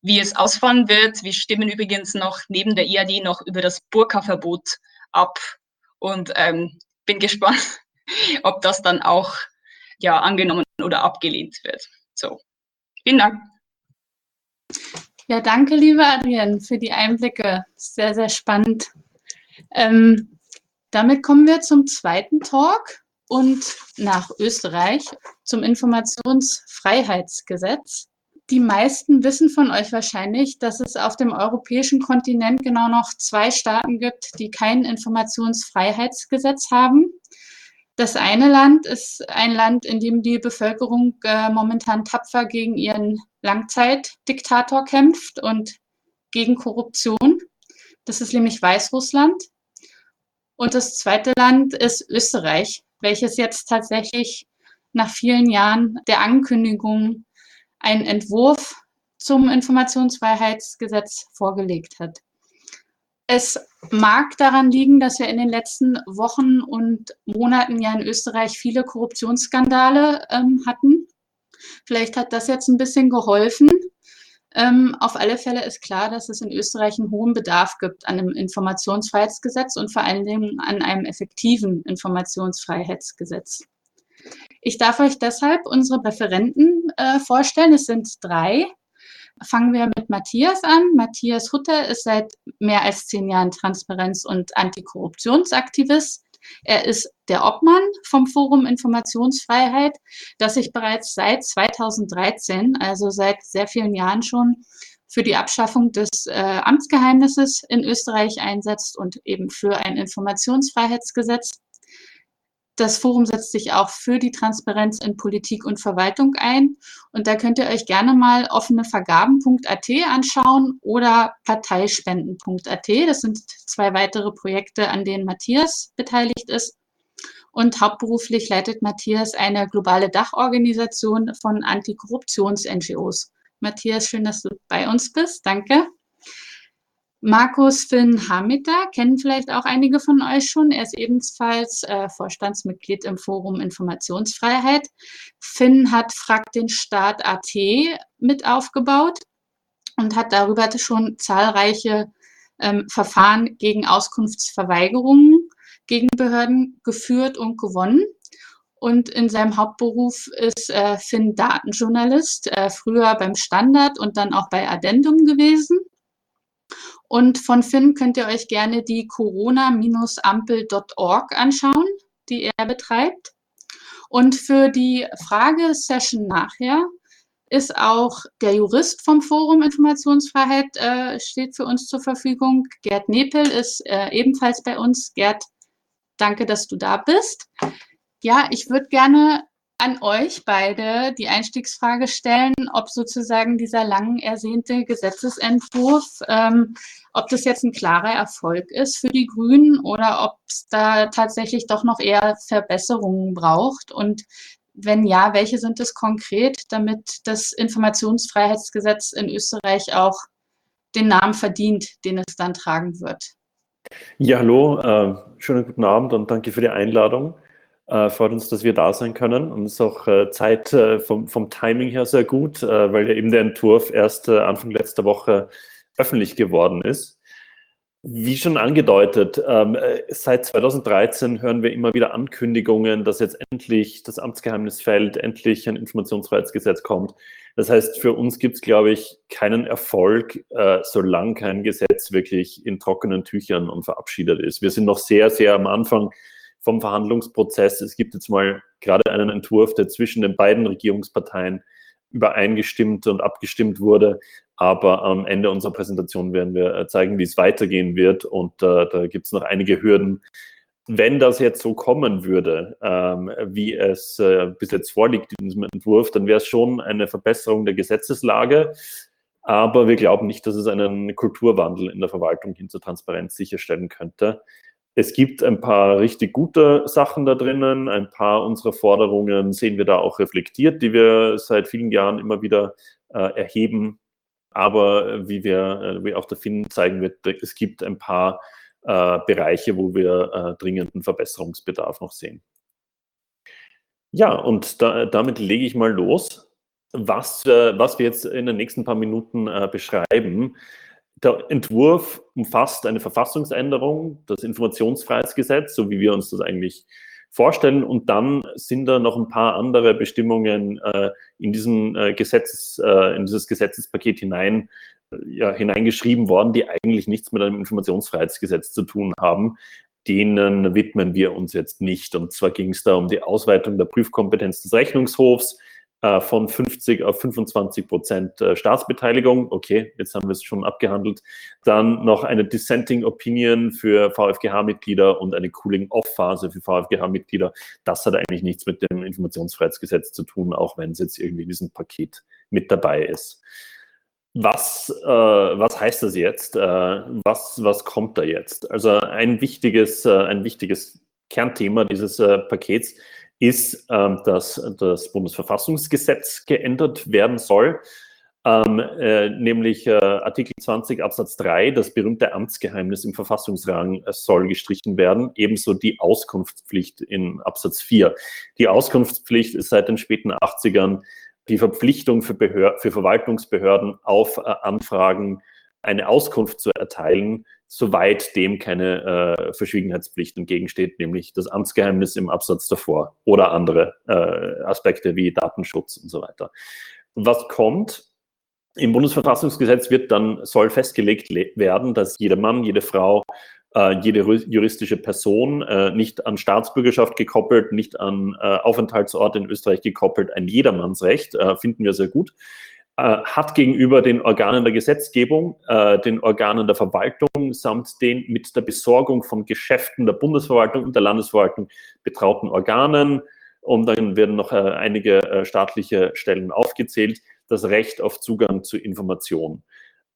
S3: wie es ausfallen wird. Wir stimmen übrigens noch neben der IAD noch über das Burka-Verbot ab und ähm, bin gespannt, ob das dann auch ja, angenommen oder abgelehnt wird. So, vielen Dank.
S2: Ja, danke, liebe Adrienne, für die Einblicke. Sehr, sehr spannend. Ähm, damit kommen wir zum zweiten Talk und nach Österreich zum Informationsfreiheitsgesetz die meisten wissen von euch wahrscheinlich, dass es auf dem europäischen Kontinent genau noch zwei Staaten gibt, die kein Informationsfreiheitsgesetz haben. Das eine Land ist ein Land, in dem die Bevölkerung äh, momentan tapfer gegen ihren Langzeitdiktator kämpft und gegen Korruption. Das ist nämlich Weißrussland. Und das zweite Land ist Österreich, welches jetzt tatsächlich nach vielen Jahren der Ankündigung einen Entwurf zum Informationsfreiheitsgesetz vorgelegt hat. Es mag daran liegen, dass wir in den letzten Wochen und Monaten ja in Österreich viele Korruptionsskandale ähm, hatten. Vielleicht hat das jetzt ein bisschen geholfen. Ähm, auf alle Fälle ist klar, dass es in Österreich einen hohen Bedarf gibt an einem Informationsfreiheitsgesetz und vor allen Dingen an einem effektiven Informationsfreiheitsgesetz. Ich darf euch deshalb unsere Referenten äh, vorstellen. Es sind drei. Fangen wir mit Matthias an. Matthias Hutter ist seit mehr als zehn Jahren Transparenz- und Antikorruptionsaktivist. Er ist der Obmann vom Forum Informationsfreiheit, das sich bereits seit 2013, also seit sehr vielen Jahren schon, für die Abschaffung des äh, Amtsgeheimnisses in Österreich einsetzt und eben für ein Informationsfreiheitsgesetz. Das Forum setzt sich auch für die Transparenz in Politik und Verwaltung ein. Und da könnt ihr euch gerne mal offenevergaben.at anschauen oder parteispenden.at. Das sind zwei weitere Projekte, an denen Matthias beteiligt ist. Und hauptberuflich leitet Matthias eine globale Dachorganisation von Antikorruptions-NGOs. Matthias, schön, dass du bei uns bist. Danke. Markus Finn Hamiter kennen vielleicht auch einige von euch schon. Er ist ebenfalls äh, Vorstandsmitglied im Forum Informationsfreiheit. Finn hat Frag den Staat AT mit aufgebaut und hat darüber schon zahlreiche ähm, Verfahren gegen Auskunftsverweigerungen gegen Behörden geführt und gewonnen. Und in seinem Hauptberuf ist äh, Finn Datenjournalist, äh, früher beim Standard und dann auch bei Addendum gewesen Und von Finn könnt ihr euch gerne die corona-ampel.org anschauen, die er betreibt. Und für die Fragesession nachher ist auch der Jurist vom Forum Informationsfreiheit äh, steht für uns zur Verfügung. Gerd Nepel ist äh, ebenfalls bei uns. Gerd, danke, dass du da bist. Ja, ich würde gerne an euch beide die Einstiegsfrage stellen, ob sozusagen dieser lang ersehnte Gesetzesentwurf, ähm, ob das jetzt ein klarer Erfolg ist für die Grünen oder ob es da tatsächlich doch noch eher Verbesserungen braucht und wenn ja, welche sind es konkret, damit das Informationsfreiheitsgesetz in Österreich auch den Namen verdient, den es dann tragen wird?
S4: Ja, hallo, äh, schönen guten Abend und danke für die Einladung. Äh, freut uns, dass wir da sein können und es ist auch äh, Zeit äh, vom, vom, Timing her sehr gut, äh, weil ja eben der Entwurf erst äh, Anfang letzter Woche öffentlich geworden ist. Wie schon angedeutet, ähm, äh, seit 2013 hören wir immer wieder Ankündigungen, dass jetzt endlich das Amtsgeheimnis fällt, endlich ein Informationsfreiheitsgesetz kommt. Das heißt, für uns gibt es, glaube ich, keinen Erfolg, solange kein Gesetz wirklich in trockenen Tüchern und verabschiedet ist. Wir sind noch sehr, sehr am Anfang vom Verhandlungsprozess. Es gibt jetzt mal gerade einen Entwurf, der zwischen den beiden Regierungsparteien übereingestimmt und abgestimmt wurde. Aber am Ende unserer Präsentation werden wir äh, zeigen, wie es weitergehen wird. Und äh, da gibt es noch einige Hürden. Wenn das jetzt so kommen würde, ähm, wie es äh, bis jetzt vorliegt in diesem Entwurf, dann wäre es schon eine Verbesserung der Gesetzeslage. Aber wir glauben nicht, dass es einen Kulturwandel in der Verwaltung hin zur Transparenz sicherstellen könnte. Es gibt ein paar richtig gute Sachen da drinnen. Ein paar unserer Forderungen sehen wir da auch reflektiert, die wir seit vielen Jahren immer wieder äh, erheben. Aber äh, wie wir, äh, wie auch der Finn zeigen wird, es gibt ein paar äh, Bereiche, wo wir äh, dringenden Verbesserungsbedarf noch sehen. Ja, und da, damit lege ich mal los. Was, was wir jetzt in den nächsten paar Minuten beschreiben, der Entwurf umfasst eine Verfassungsänderung, das Informationsfreiheitsgesetz, so wie wir uns das eigentlich vorstellen. Und dann sind da noch ein paar andere Bestimmungen äh, in, diesen, äh, Gesetzes, äh, in dieses Gesetzespaket hinein, äh, ja, hineingeschrieben worden, die eigentlich nichts mit einem Informationsfreiheitsgesetz zu tun haben. Denen widmen wir uns jetzt nicht. Und zwar ging es da um die Ausweitung der Prüfkompetenz des Rechnungshofs, von 50 auf 25 Prozent äh, Staatsbeteiligung. Okay, jetzt haben wir es schon abgehandelt. Dann noch eine Dissenting Opinion für VfGH-Mitglieder und eine Cooling-Off-Phase für VfGH-Mitglieder. Das hat eigentlich nichts mit dem Informationsfreiheitsgesetz zu tun, auch wenn es jetzt irgendwie in diesem Paket mit dabei ist. Was, äh, was heißt das jetzt? Äh, was, was kommt da jetzt? Also ein wichtiges, äh, ein wichtiges Kernthema dieses äh, Pakets ist, ähm, dass das Bundesverfassungsgesetz geändert werden soll, ähm, äh, nämlich äh, Artikel 20 Absatz 3, das berühmte Amtsgeheimnis im Verfassungsrang äh, soll gestrichen werden, ebenso die Auskunftspflicht in Absatz 4. Die Auskunftspflicht ist seit den späten 80ern die Verpflichtung für, Behör für Verwaltungsbehörden auf äh, Anfragen eine Auskunft zu erteilen, soweit dem keine äh, Verschwiegenheitspflicht entgegensteht, nämlich das Amtsgeheimnis im Absatz davor oder andere äh, Aspekte wie Datenschutz und so weiter. Was kommt? Im Bundesverfassungsgesetz wird dann, soll festgelegt werden, dass jeder Mann, jede Frau, äh, jede juristische Person äh, nicht an Staatsbürgerschaft gekoppelt, nicht an äh, Aufenthaltsort in Österreich gekoppelt, ein Jedermannsrecht, äh, finden wir sehr gut hat gegenüber den Organen der Gesetzgebung, äh, den Organen der Verwaltung samt den mit der Besorgung von Geschäften der Bundesverwaltung und der Landesverwaltung betrauten Organen. Und dann werden noch äh, einige äh, staatliche Stellen aufgezählt, das Recht auf Zugang zu Information.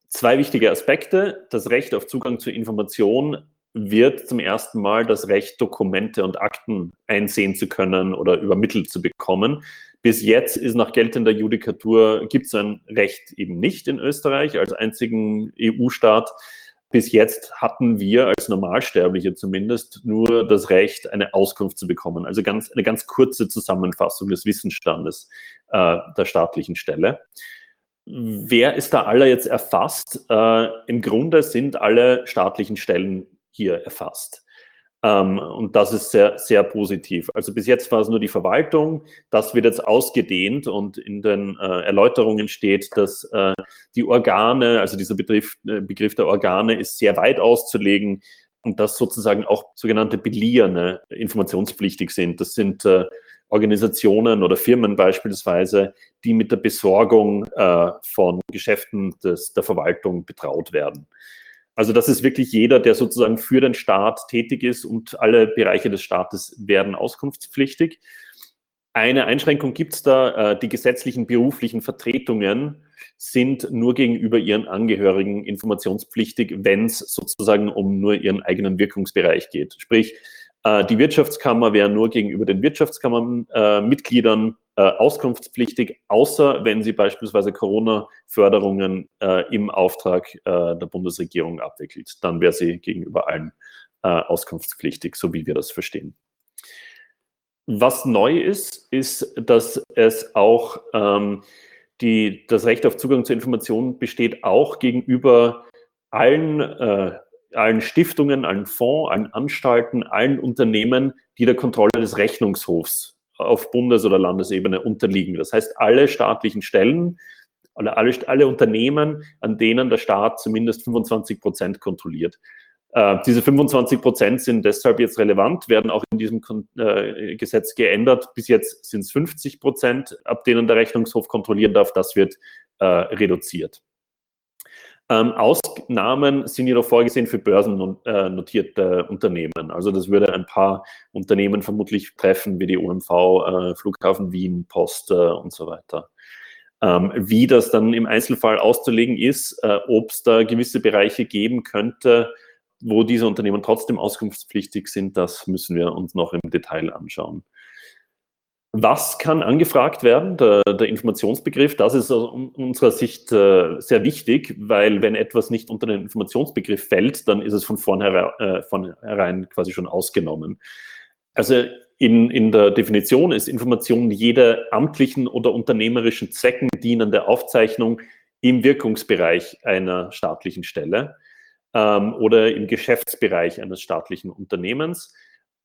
S4: Zwei wichtige Aspekte. Das Recht auf Zugang zu Information wird zum ersten Mal das Recht, Dokumente und Akten einsehen zu können oder übermittelt zu bekommen. Bis jetzt ist nach geltender Judikatur, gibt es ein Recht eben nicht in Österreich als einzigen EU-Staat. Bis jetzt hatten wir als Normalsterbliche zumindest nur das Recht, eine Auskunft zu bekommen. Also ganz, eine ganz kurze Zusammenfassung des Wissensstandes äh, der staatlichen Stelle. Wer ist da alle jetzt erfasst? Äh, Im Grunde sind alle staatlichen Stellen hier erfasst. Ähm, und das ist sehr, sehr positiv. Also bis jetzt war es nur die Verwaltung. Das wird jetzt ausgedehnt und in den äh, Erläuterungen steht, dass äh, die Organe, also dieser Begriff, äh, Begriff der Organe ist sehr weit auszulegen und dass sozusagen auch sogenannte Belierne informationspflichtig sind. Das sind Organisationen oder Firmen beispielsweise, die mit der Besorgung von Geschäften des, der Verwaltung betraut werden. Also das ist wirklich jeder, der sozusagen für den Staat tätig ist und alle Bereiche des Staates werden auskunftspflichtig. Eine Einschränkung gibt es da, äh, die gesetzlichen beruflichen Vertretungen sind nur gegenüber ihren Angehörigen informationspflichtig, wenn es sozusagen um nur ihren eigenen Wirkungsbereich geht. Sprich, äh, die Wirtschaftskammer wäre nur gegenüber den Wirtschaftskammernmitgliedern äh, auskunftspflichtig, außer wenn sie beispielsweise Corona-Förderungen äh, im Auftrag äh, der Bundesregierung abwickelt. Dann wäre sie gegenüber allen äh, auskunftspflichtig, so wie wir das verstehen. Was neu ist, ist, dass es auch ähm, die, das Recht auf Zugang zu Informationen besteht auch gegenüber allen äh, allen Stiftungen, allen Fonds, allen Anstalten, allen Unternehmen, die der Kontrolle des Rechnungshofs auf Bundes- oder Landesebene unterliegen. Das heißt, alle staatlichen Stellen, alle, alle, alle Unternehmen, an denen der Staat zumindest 25 Prozent kontrolliert. Äh, diese 25 Prozent sind deshalb jetzt relevant, werden auch in diesem äh, Gesetz geändert. Bis jetzt sind es 50 Prozent, ab denen der Rechnungshof kontrollieren darf. Das wird äh, reduziert. Ähm, Ausnahmen sind jedoch vorgesehen für börsennotierte Unternehmen. Also das würde ein paar Unternehmen vermutlich treffen, wie die OMV, äh, Flughafen Wien, Post äh, und so weiter. Ähm, wie das dann im Einzelfall auszulegen ist, äh, ob es da gewisse Bereiche geben könnte, wo diese Unternehmen trotzdem auskunftspflichtig sind, das müssen wir uns noch im Detail anschauen. Was kann angefragt werden? Der, der Informationsbegriff, das ist aus unserer Sicht äh, sehr wichtig, weil wenn etwas nicht unter den Informationsbegriff fällt, dann ist es von vornherein, äh, vornherein quasi schon ausgenommen. Also in, in der Definition ist Information jeder amtlichen oder unternehmerischen Zwecken dienende Aufzeichnung im Wirkungsbereich einer staatlichen Stelle ähm, oder im Geschäftsbereich eines staatlichen Unternehmens.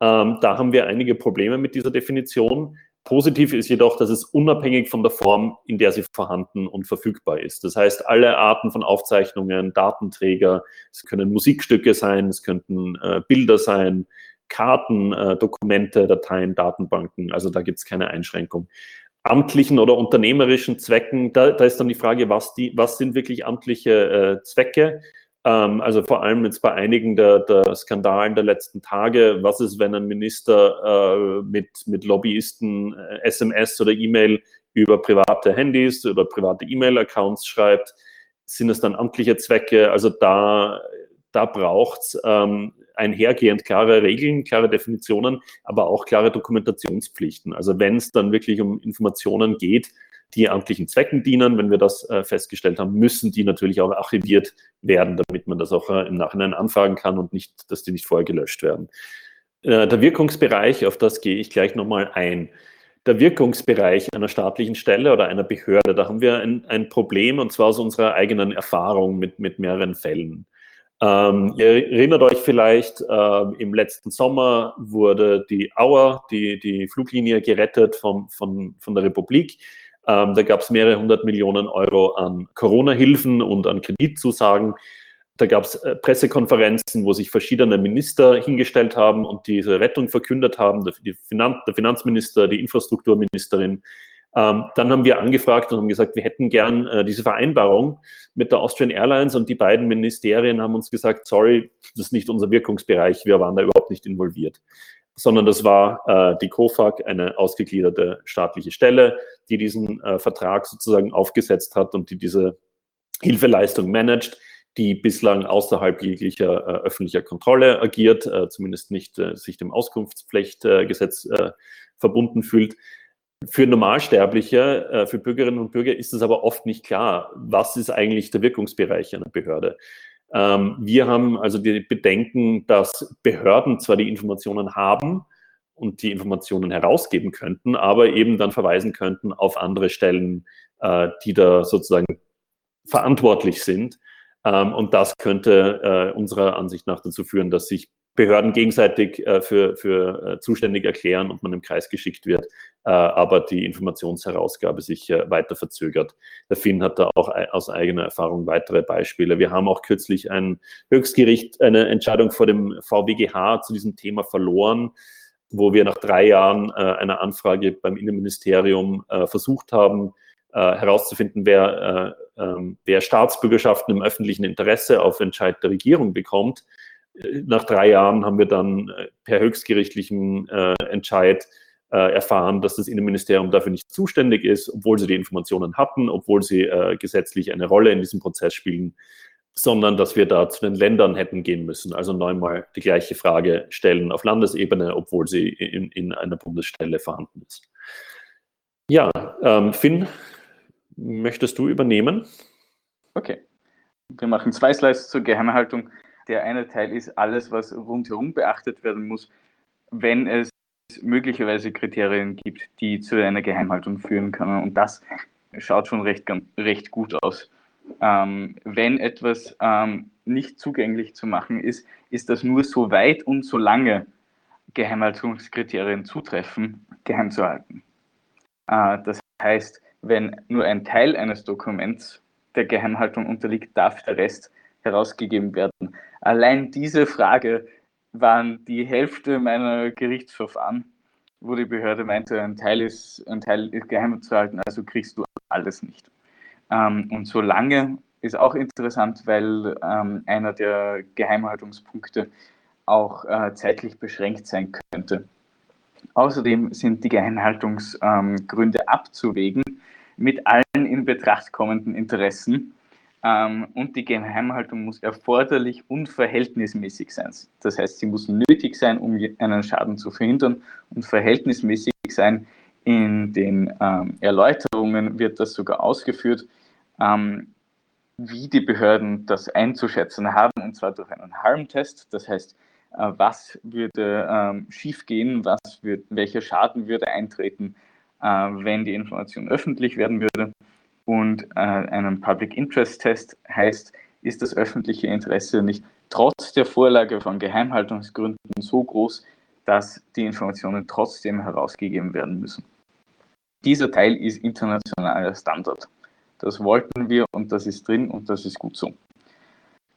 S4: Ähm, da haben wir einige Probleme mit dieser Definition. Positiv ist jedoch, dass es unabhängig von der Form, in der sie vorhanden und verfügbar ist. Das heißt, alle Arten von Aufzeichnungen, Datenträger, es können Musikstücke sein, es könnten äh, Bilder sein, Karten, äh, Dokumente, Dateien, Datenbanken. Also da gibt es keine Einschränkung. Amtlichen oder unternehmerischen Zwecken, da, da, ist dann die Frage, was, die, was sind wirklich amtliche äh, Zwecke? Ähm, also vor allem jetzt bei einigen der, der, Skandalen der letzten Tage, was ist, wenn ein Minister äh, mit, mit Lobbyisten äh, SMS oder E-Mail über private Handys oder private E-Mail-Accounts schreibt, sind es dann amtliche Zwecke? Also da, da braucht es ähm, einhergehend klare Regeln, klare Definitionen, aber auch klare Dokumentationspflichten. Also wenn es dann wirklich um Informationen geht, die amtlichen Zwecken dienen. Wenn wir das äh, festgestellt haben, müssen die natürlich auch archiviert werden, damit man das auch äh, im Nachhinein anfragen kann und nicht, dass die nicht vorher gelöscht werden. Äh, der Wirkungsbereich, auf das gehe ich gleich nochmal ein. Der Wirkungsbereich einer staatlichen Stelle oder einer Behörde, da haben wir ein, ein Problem und zwar aus unserer eigenen Erfahrung mit, mit mehreren Fällen. Ähm, ihr erinnert euch vielleicht, äh, im letzten Sommer wurde die Auer, die, die Fluglinie gerettet vom, von, von der Republik. Ähm, da gab es mehrere hundert Millionen Euro an Corona-Hilfen und an Kreditzusagen. Da gab es äh, Pressekonferenzen, wo sich verschiedene Minister hingestellt haben und diese Rettung verkündet haben, der, Finan der Finanzminister, die Infrastrukturministerin. Ähm, dann haben wir angefragt und haben gesagt, wir hätten gern äh, diese Vereinbarung mit der Austrian Airlines und die beiden Ministerien haben uns gesagt, sorry, das ist nicht unser Wirkungsbereich, wir waren da überhaupt nicht involviert sondern das war äh, die COFAG, eine ausgegliederte staatliche Stelle, die diesen äh, Vertrag sozusagen aufgesetzt hat und die diese Hilfeleistung managt, die bislang außerhalb jeglicher äh, öffentlicher Kontrolle agiert, äh, zumindest nicht äh, sich dem Auskunftspflichtgesetz äh, verbunden fühlt. Für Normalsterbliche, für Bürgerinnen und Bürger ist es aber oft nicht klar, was ist eigentlich der Wirkungsbereich einer Behörde. Ähm, wir haben also die Bedenken, dass Behörden zwar die Informationen haben und die Informationen herausgeben könnten, aber eben dann verweisen könnten auf andere Stellen, äh, die da sozusagen verantwortlich sind. Ähm, und das könnte äh, unserer Ansicht nach dazu führen, dass sich Behörden gegenseitig äh, für, für äh, zuständig erklären und man im Kreis geschickt wird, äh, aber die Informationsherausgabe sich äh, weiter verzögert. Der Finn hat da auch aus eigener Erfahrung weitere Beispiele. Wir haben auch kürzlich ein Höchstgericht, eine Entscheidung vor dem VWGH zu diesem Thema verloren, wo wir nach drei Jahren äh, einer Anfrage beim Innenministerium äh, versucht haben, herauszufinden, wer, ähm, wer Staatsbürgerschaften im öffentlichen Interesse auf Entscheid der Regierung bekommt nach drei Jahren haben wir dann äh, per höchstgerichtlichen äh, Entscheid äh, erfahren, dass das Innenministerium dafür nicht zuständig ist, obwohl sie die Informationen hatten, obwohl sie gesetzlich eine Rolle in diesem Prozess spielen, sondern dass wir da zu den Ländern hätten gehen müssen. Also neunmal die gleiche Frage stellen auf Landesebene, obwohl sie in, in einer Bundesstelle vorhanden ist. Ja, ähm, Finn, möchtest du übernehmen?
S5: Okay. Wir machen zwei Slides zur Geheimhaltung. Der eine Teil ist alles, was rundherum beachtet werden muss, wenn es möglicherweise Kriterien gibt, die zu einer Geheimhaltung führen können. Und das schaut schon recht, recht gut aus. Ähm, wenn etwas ähm, nicht zugänglich zu machen ist, ist das nur so weit und so lange Geheimhaltungskriterien zutreffen, geheim zu halten. Äh, das heißt, wenn nur ein Teil eines Dokuments der Geheimhaltung unterliegt, darf der Rest herausgegeben werden. Allein diese Frage waren die Hälfte meiner Gerichtsverfahren, wo die Behörde meinte, ein Teil ist, ein Teil ist geheim zu halten, also kriegst du alles nicht. Ähm, und so lange ist auch interessant, weil ähm, einer der Geheimhaltungspunkte auch äh, zeitlich beschränkt sein könnte. Außerdem sind die Geheimhaltungsgründe ähm, abzuwägen mit allen in Betracht kommenden Interessen ähm, und die Geheimhaltung muss erforderlich und verhältnismäßig sein. Das heißt, sie muss nötig sein, um einen Schaden zu verhindern und verhältnismäßig sein. In den ähm, Erläuterungen wird das sogar ausgeführt, ähm, wie die Behörden das einzuschätzen haben, und zwar durch einen Harm-Test. Das heißt, äh, was würde ähm, schiefgehen, welcher Schaden würde eintreten, äh, wenn die Information öffentlich werden würde und äh, einen Public Interest Test heißt, ist das öffentliche Interesse nicht trotz der Vorlage von Geheimhaltungsgründen so groß, dass die Informationen trotzdem herausgegeben werden müssen. Dieser Teil ist internationaler Standard. Das wollten wir und das ist drin und das ist gut so.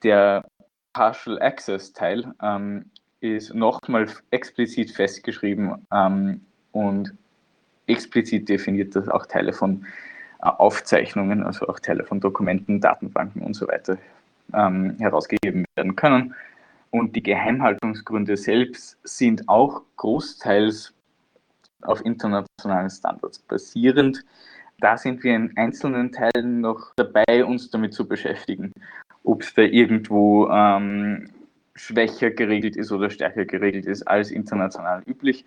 S5: Der Partial Access Teil ähm, ist nochmal explizit festgeschrieben ähm, und explizit definiert, dass auch Teile von Aufzeichnungen, also auch Teile von Dokumenten, Datenbanken und so weiter ähm, herausgegeben werden können. Und die Geheimhaltungsgründe selbst sind auch großteils auf internationalen Standards basierend. Da sind wir in einzelnen Teilen noch dabei, uns damit zu beschäftigen, ob es da irgendwo ähm, schwächer geregelt ist oder stärker geregelt ist als international üblich.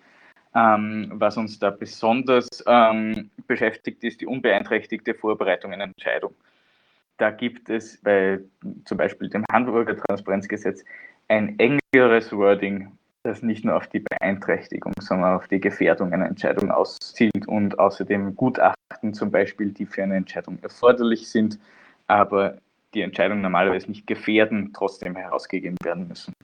S5: Ähm, was uns da besonders ähm, beschäftigt, ist die unbeeinträchtigte Vorbereitung einer Entscheidung. Da gibt es bei zum Beispiel dem Hamburger Transparenzgesetz ein engeres Wording, das nicht nur auf die Beeinträchtigung, sondern auf die Gefährdung einer Entscheidung auszielt und außerdem Gutachten zum Beispiel, die für eine Entscheidung erforderlich sind, aber die Entscheidung normalerweise nicht gefährden, trotzdem herausgegeben werden müssen.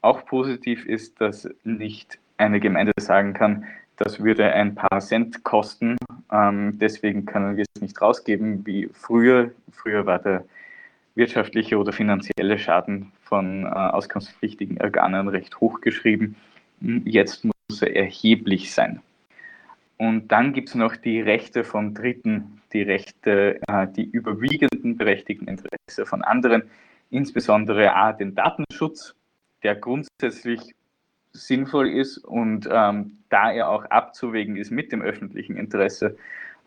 S5: Auch positiv ist, dass nicht eine Gemeinde sagen kann, das würde ein paar Cent kosten, ähm, deswegen können wir es nicht rausgeben wie früher. Früher war der wirtschaftliche oder finanzielle Schaden von äh, auskunftspflichtigen Organen recht hoch geschrieben. Jetzt muss er erheblich sein. Und dann gibt es noch die Rechte von Dritten, die Rechte, äh, die überwiegenden berechtigten Interesse von anderen, insbesondere A, den Datenschutz, der grundsätzlich sinnvoll ist und ähm, da er auch abzuwägen ist mit dem öffentlichen Interesse,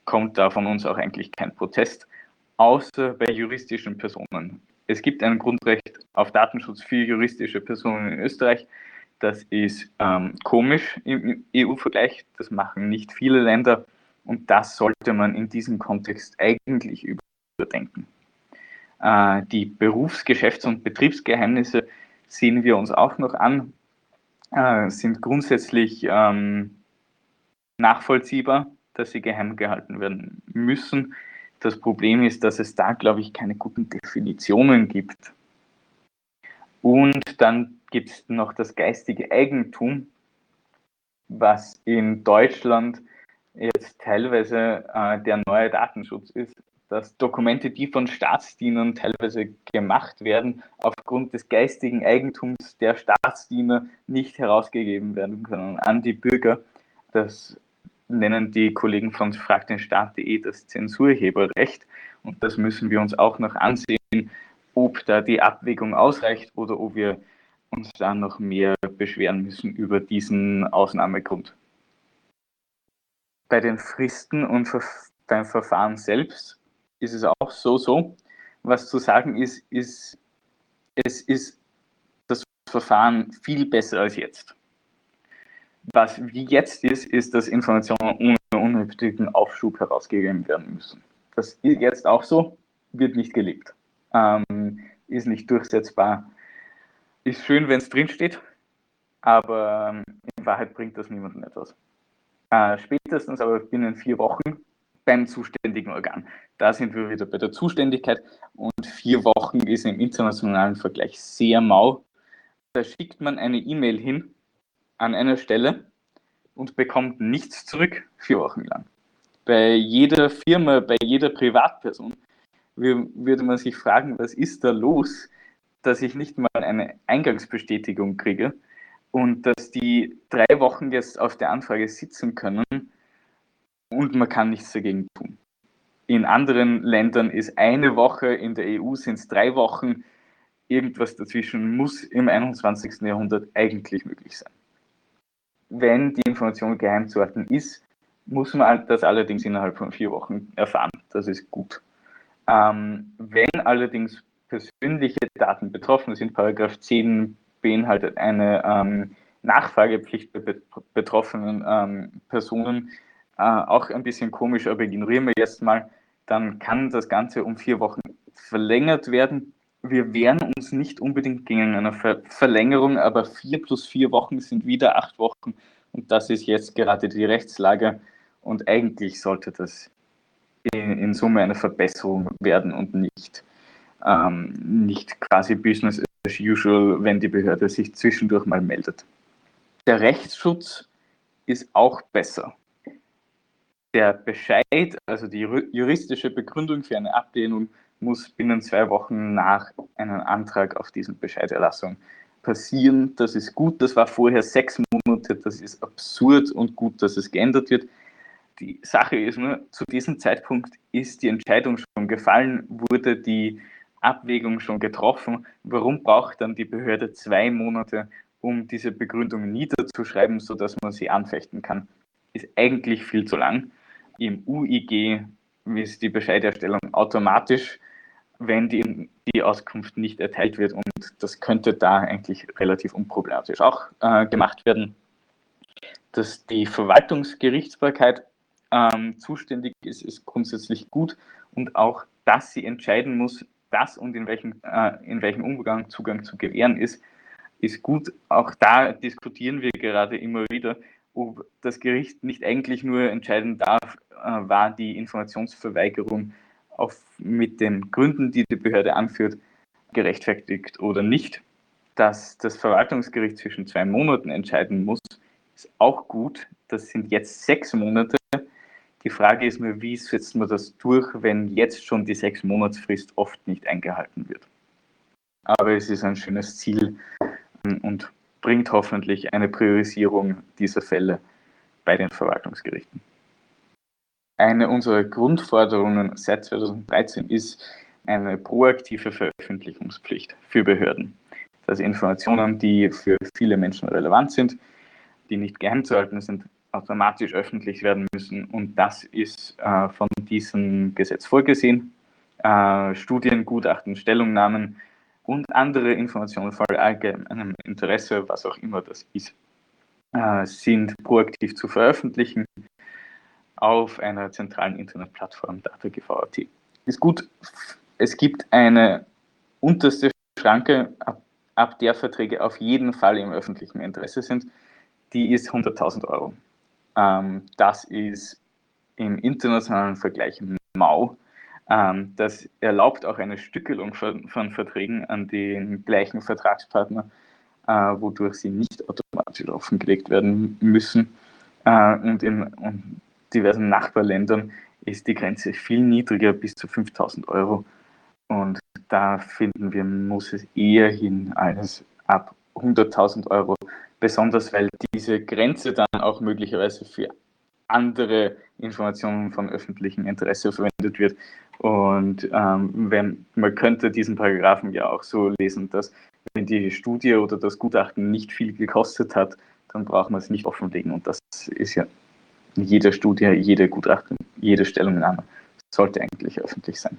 S5: kommt da von uns auch eigentlich kein Protest, außer bei juristischen Personen. Es gibt ein Grundrecht auf Datenschutz für juristische Personen in Österreich. Das ist ähm, komisch im EU-Vergleich. Das machen nicht viele Länder. Und das sollte man in diesem Kontext eigentlich überdenken. Äh, die Berufs-, Geschäfts- und Betriebsgeheimnisse sehen wir uns auch noch an äh, sind grundsätzlich ähm, nachvollziehbar, dass sie geheim gehalten werden müssen. Das Problem ist, dass es da, glaube ich, keine guten Definitionen gibt. Und dann gibt es noch das geistige Eigentum, was in Deutschland jetzt teilweise äh, der neue Datenschutz ist, dass Dokumente, die von Staatsdienern teilweise gemacht werden, aufgrund des geistigen Eigentums der Staatsdiener nicht herausgegeben werden können an die Bürger. Das nennen die Kollegen von fragdenstaat.de das Zensurheberrecht. Und das müssen wir uns auch noch ansehen, ob da die Abwägung ausreicht oder ob wir uns da noch mehr beschweren müssen über diesen Ausnahmegrund. Bei den Fristen und beim Verfahren selbst ist es auch so, so. Was zu sagen ist, ist, es ist das Verfahren viel besser als jetzt. Was wie jetzt ist, ist, dass Informationen ohne unnötigen Aufschub herausgegeben werden müssen. Das ist jetzt auch so, wird nicht gelebt, ähm, ist nicht durchsetzbar. Ist schön, wenn es drinsteht, aber ähm, in Wahrheit bringt das niemandem etwas. Äh, spätestens aber binnen vier Wochen beim zuständigen Organ. Da sind wir wieder bei der Zuständigkeit und vier Wochen ist im internationalen Vergleich sehr mau. Da schickt man eine E-Mail hin an einer Stelle und bekommt nichts zurück, vier Wochen lang. Bei jeder Firma, bei jeder Privatperson würde man sich fragen, was ist da los, dass ich nicht mal eine Eingangsbestätigung kriege und dass die drei Wochen jetzt auf der Anfrage sitzen können und man kann nichts dagegen tun. In anderen Ländern ist eine Woche, in der EU sind es drei Wochen. Irgendwas dazwischen muss im 21. Jahrhundert eigentlich möglich sein wenn die Information geheim zu halten ist, muss man das allerdings innerhalb von vier Wochen erfahren. Das ist gut. Ähm, wenn allerdings persönliche Daten betroffen sind, Paragraph 10 beinhaltet eine ähm, Nachfragepflicht bei betroffenen ähm, Personen. Äh, auch ein bisschen komisch, aber ignorieren wir jetzt mal. Dann kann das Ganze um vier Wochen verlängert werden wir wehren uns nicht unbedingt gegen eine Ver Verlängerung, aber vier plus vier Wochen sind wieder acht Wochen und das ist jetzt gerade die Rechtslage und eigentlich sollte das in, in Summe eine Verbesserung werden und nicht, ähm, nicht quasi Business as usual, wenn die Behörde sich zwischendurch mal meldet. Der Rechtsschutz ist auch besser. Der Bescheid, also die juristische Begründung für eine Ablehnung, muss binnen zwei Wochen nach einem Antrag auf diesen Bescheiderlassung passieren. Das ist gut, das war vorher sechs Monate, das ist absurd und gut, dass es geändert wird. Die Sache ist nur, zu diesem Zeitpunkt ist die Entscheidung schon gefallen, wurde die Abwägung schon getroffen. Warum braucht dann die Behörde zwei Monate, um diese Begründung niederzuschreiben, sodass man sie anfechten kann? Ist eigentlich viel zu lang. Im UIG ist die Bescheiderstellung automatisch wenn die, die Auskunft nicht erteilt wird. Und das könnte da eigentlich relativ unproblematisch auch äh, gemacht werden. Dass die Verwaltungsgerichtsbarkeit ähm, zuständig ist, ist grundsätzlich gut und auch, dass sie entscheiden muss, dass und in welchem, äh, in welchem Umgang Zugang zu gewähren ist, ist gut. Auch da diskutieren wir gerade immer wieder, ob das Gericht nicht eigentlich nur entscheiden darf, äh, war die Informationsverweigerung auf, mit den Gründen, die die Behörde anführt, gerechtfertigt oder nicht. Dass das Verwaltungsgericht zwischen zwei Monaten entscheiden muss, ist auch gut. Das sind jetzt sechs Monate. Die Frage ist nur, wie setzt man das durch, wenn jetzt schon die sechs Monatsfrist oft nicht eingehalten wird. Aber es ist ein schönes Ziel und bringt hoffentlich eine Priorisierung dieser Fälle bei den Verwaltungsgerichten. Eine unserer Grundforderungen seit 2013 ist eine proaktive Veröffentlichungspflicht für Behörden. Dass Informationen, die für viele Menschen relevant sind, die nicht geheim zu halten sind, automatisch öffentlich werden müssen. Und das ist äh, von diesem Gesetz vorgesehen. Äh, Studien, Gutachten, Stellungnahmen und andere Informationen voll allgemeinem Interesse, was auch immer das ist, äh, sind proaktiv zu veröffentlichen auf einer zentralen Internetplattform DataGV.at. Ist gut, es gibt eine unterste Schranke, ab, ab, der Verträge auf jeden Fall im öffentlichen Interesse sind, die ist 100.000 Euro. Ähm, das ist im internationalen Vergleich mau. Ähm, das erlaubt auch eine Stückelung von, von Verträgen an den gleichen Vertragspartner, äh, wodurch sie nicht automatisch offengelegt werden müssen. Äh, und in und diversen Nachbarländern ist die Grenze viel niedriger, bis zu 5000 Euro. Und da finden wir, muss es eher hin als ab 100.000 Euro, besonders weil diese Grenze dann auch möglicherweise für andere Informationen von öffentlichem Interesse verwendet wird. Und ähm, wenn, man könnte diesen Paragraphen ja auch so lesen, dass wenn die Studie oder das Gutachten nicht viel gekostet hat, dann braucht man es nicht offenlegen. Und das ist ja in jeder Studie, jede Gutachten, jede Stellungnahme sollte eigentlich öffentlich sein.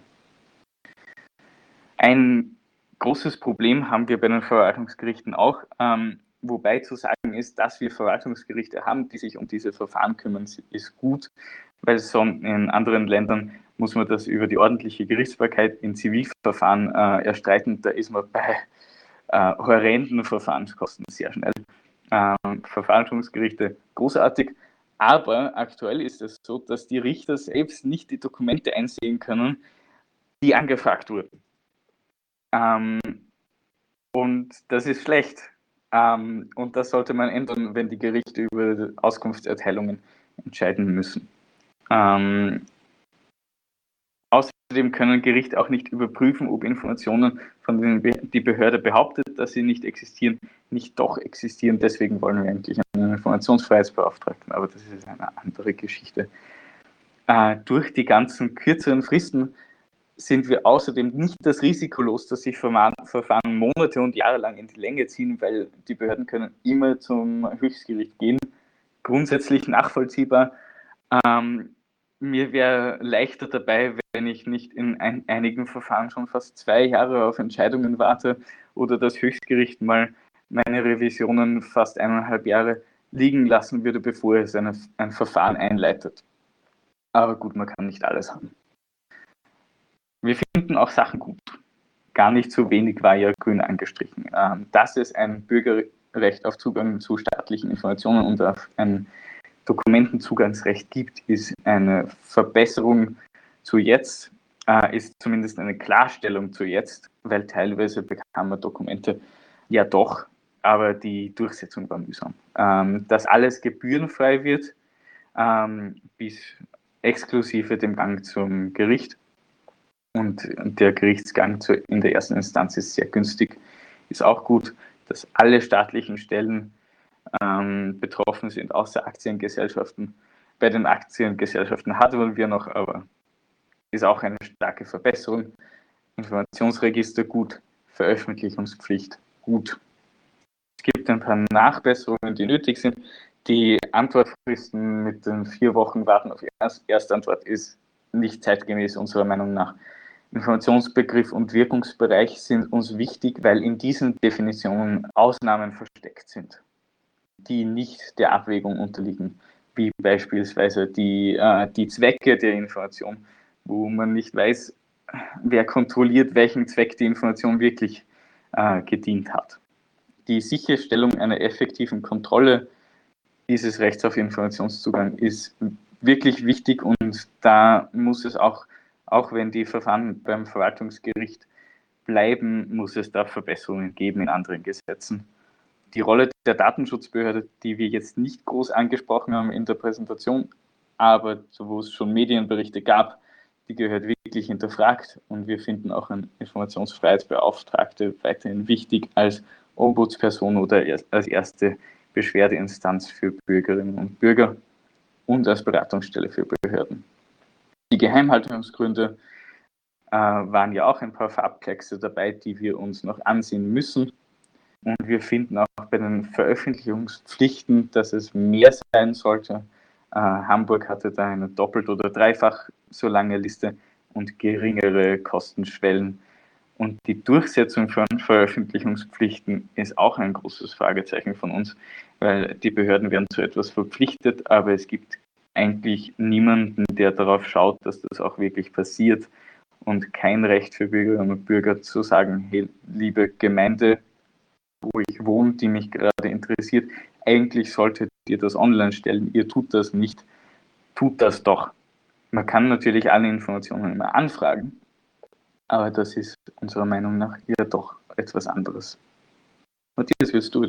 S5: Ein großes Problem haben wir bei den Verwaltungsgerichten auch, ähm, wobei zu sagen ist, dass wir Verwaltungsgerichte haben, die sich um diese Verfahren kümmern, ist gut, weil so in anderen Ländern muss man das über die ordentliche Gerichtsbarkeit in Zivilverfahren äh, erstreiten. Da ist man bei äh, horrenden Verfahrenskosten sehr schnell. Ähm, Verwaltungsgerichte großartig, aber aktuell ist es so, dass die Richter selbst nicht die Dokumente einsehen können, die angefragt wurden. Ähm, und das ist schlecht. Ähm, und das sollte man ändern, wenn die Gerichte über Auskunftserteilungen entscheiden müssen. Ähm, außerdem können Gerichte auch nicht überprüfen, ob Informationen, von denen die Behörde behauptet, dass sie nicht existieren, nicht doch existieren. Deswegen wollen wir eigentlich einen Informationsfreiheitsbeauftragten, aber das ist eine andere Geschichte. Äh, durch die ganzen kürzeren Fristen sind wir außerdem nicht das Risiko los, dass sich Verfahren Monate und Jahre lang in die Länge ziehen, weil die Behörden können immer zum Höchstgericht gehen. Grundsätzlich nachvollziehbar. Ähm, mir wäre leichter dabei, wenn ich nicht in ein, einigen Verfahren schon fast zwei Jahre auf Entscheidungen warte oder das Höchstgericht mal meine Revisionen fast eineinhalb Jahre liegen lassen würde, bevor es eine, ein Verfahren einleitet. Aber gut, man kann nicht alles haben. Wir finden auch Sachen gut. Gar nicht so wenig war ja grün angestrichen. Ähm, dass es ein Bürgerrecht auf Zugang zu staatlichen Informationen und auf ein Dokumentenzugangsrecht gibt, ist eine Verbesserung zu jetzt, äh, ist zumindest eine Klarstellung zu jetzt, weil teilweise bekam man Dokumente ja doch, aber die Durchsetzung war mühsam. Ähm, dass alles gebührenfrei wird, ähm, bis exklusive dem Gang zum Gericht, und der Gerichtsgang in der ersten Instanz ist sehr günstig. Ist auch gut, dass alle staatlichen Stellen ähm, betroffen sind, außer Aktiengesellschaften. Bei den Aktiengesellschaften hatten wir noch, aber ist auch eine starke Verbesserung. Informationsregister gut, Veröffentlichungspflicht gut. Es gibt ein paar Nachbesserungen, die nötig sind. Die Antwortfristen mit den vier Wochen Warten auf Erstantwort ist nicht zeitgemäß unserer Meinung nach. Informationsbegriff und Wirkungsbereich sind uns wichtig, weil in diesen Definitionen Ausnahmen versteckt sind, die nicht der Abwägung unterliegen, wie beispielsweise die, äh, die Zwecke der Information, wo man nicht weiß, wer kontrolliert, welchen Zweck die Information wirklich äh, gedient hat. Die Sicherstellung einer effektiven Kontrolle dieses Rechts auf Informationszugang ist wirklich wichtig und da muss es auch auch wenn die Verfahren beim Verwaltungsgericht bleiben, muss es da Verbesserungen geben in anderen Gesetzen. Die Rolle der Datenschutzbehörde, die wir jetzt nicht groß angesprochen haben in der Präsentation, aber wo es schon Medienberichte gab, die gehört wirklich hinterfragt und wir finden auch einen Informationsfreiheitsbeauftragte weiterhin wichtig als Ombudsperson oder als erste Beschwerdeinstanz für Bürgerinnen und Bürger und als Beratungsstelle für Behörden. Die Geheimhaltungsgründe äh, waren ja auch ein paar Farbkleckse dabei, die wir uns noch ansehen müssen. Und wir finden auch bei den Veröffentlichungspflichten, dass es mehr sein sollte. Äh, Hamburg hatte da eine doppelt oder dreifach so lange Liste und geringere Kostenschwellen. Und die Durchsetzung von Veröffentlichungspflichten ist auch ein großes Fragezeichen von uns, weil die Behörden werden zu etwas verpflichtet, aber es gibt eigentlich niemanden, der darauf schaut, dass das auch wirklich passiert und kein Recht für Bürgerinnen und Bürger zu sagen, hey, liebe Gemeinde, wo ich wohne, die mich gerade interessiert, eigentlich solltet ihr das online stellen, ihr tut das nicht, tut das doch. Man kann natürlich alle Informationen immer anfragen, aber das ist unserer Meinung nach ja doch etwas anderes. Matthias, wirst du?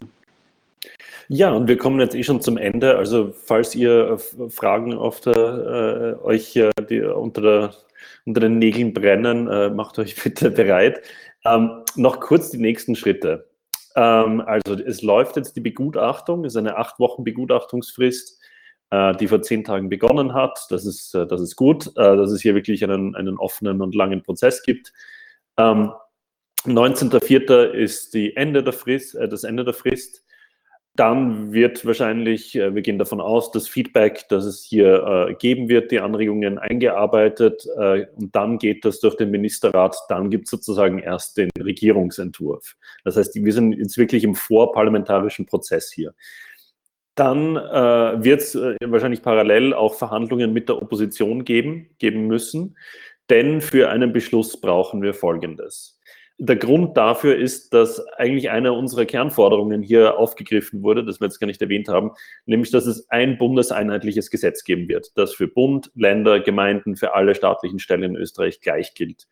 S4: Ja, und wir kommen jetzt eh schon zum Ende. Also falls ihr äh, Fragen auf der, äh, euch äh, die, unter, der, unter den Nägeln brennen, äh, macht euch bitte bereit. Ähm, noch kurz die nächsten Schritte. Ähm, also es läuft jetzt die Begutachtung, es ist eine acht Wochen Begutachtungsfrist, äh, die vor zehn Tagen begonnen hat. Das ist, äh, das ist gut, äh, dass es hier wirklich einen, einen offenen und langen Prozess gibt. Ähm, 19.04. ist die Ende der Frist, äh, das Ende der Frist. Dann wird wahrscheinlich, äh, wir gehen davon aus, das Feedback, das es hier äh, geben wird, die Anregungen eingearbeitet äh, und dann geht das durch den Ministerrat, dann gibt es sozusagen erst den Regierungsentwurf. Das heißt, wir sind jetzt wirklich im vorparlamentarischen Prozess hier. Dann äh, wird es wahrscheinlich parallel auch Verhandlungen mit der Opposition geben, geben müssen, denn für einen Beschluss brauchen wir Folgendes. Der Grund dafür ist, dass eigentlich eine unserer Kernforderungen hier aufgegriffen wurde, das wir jetzt gar nicht erwähnt haben, nämlich, dass es ein bundeseinheitliches Gesetz geben wird, das für Bund, Länder, Gemeinden, für alle staatlichen Stellen in Österreich gleich gilt.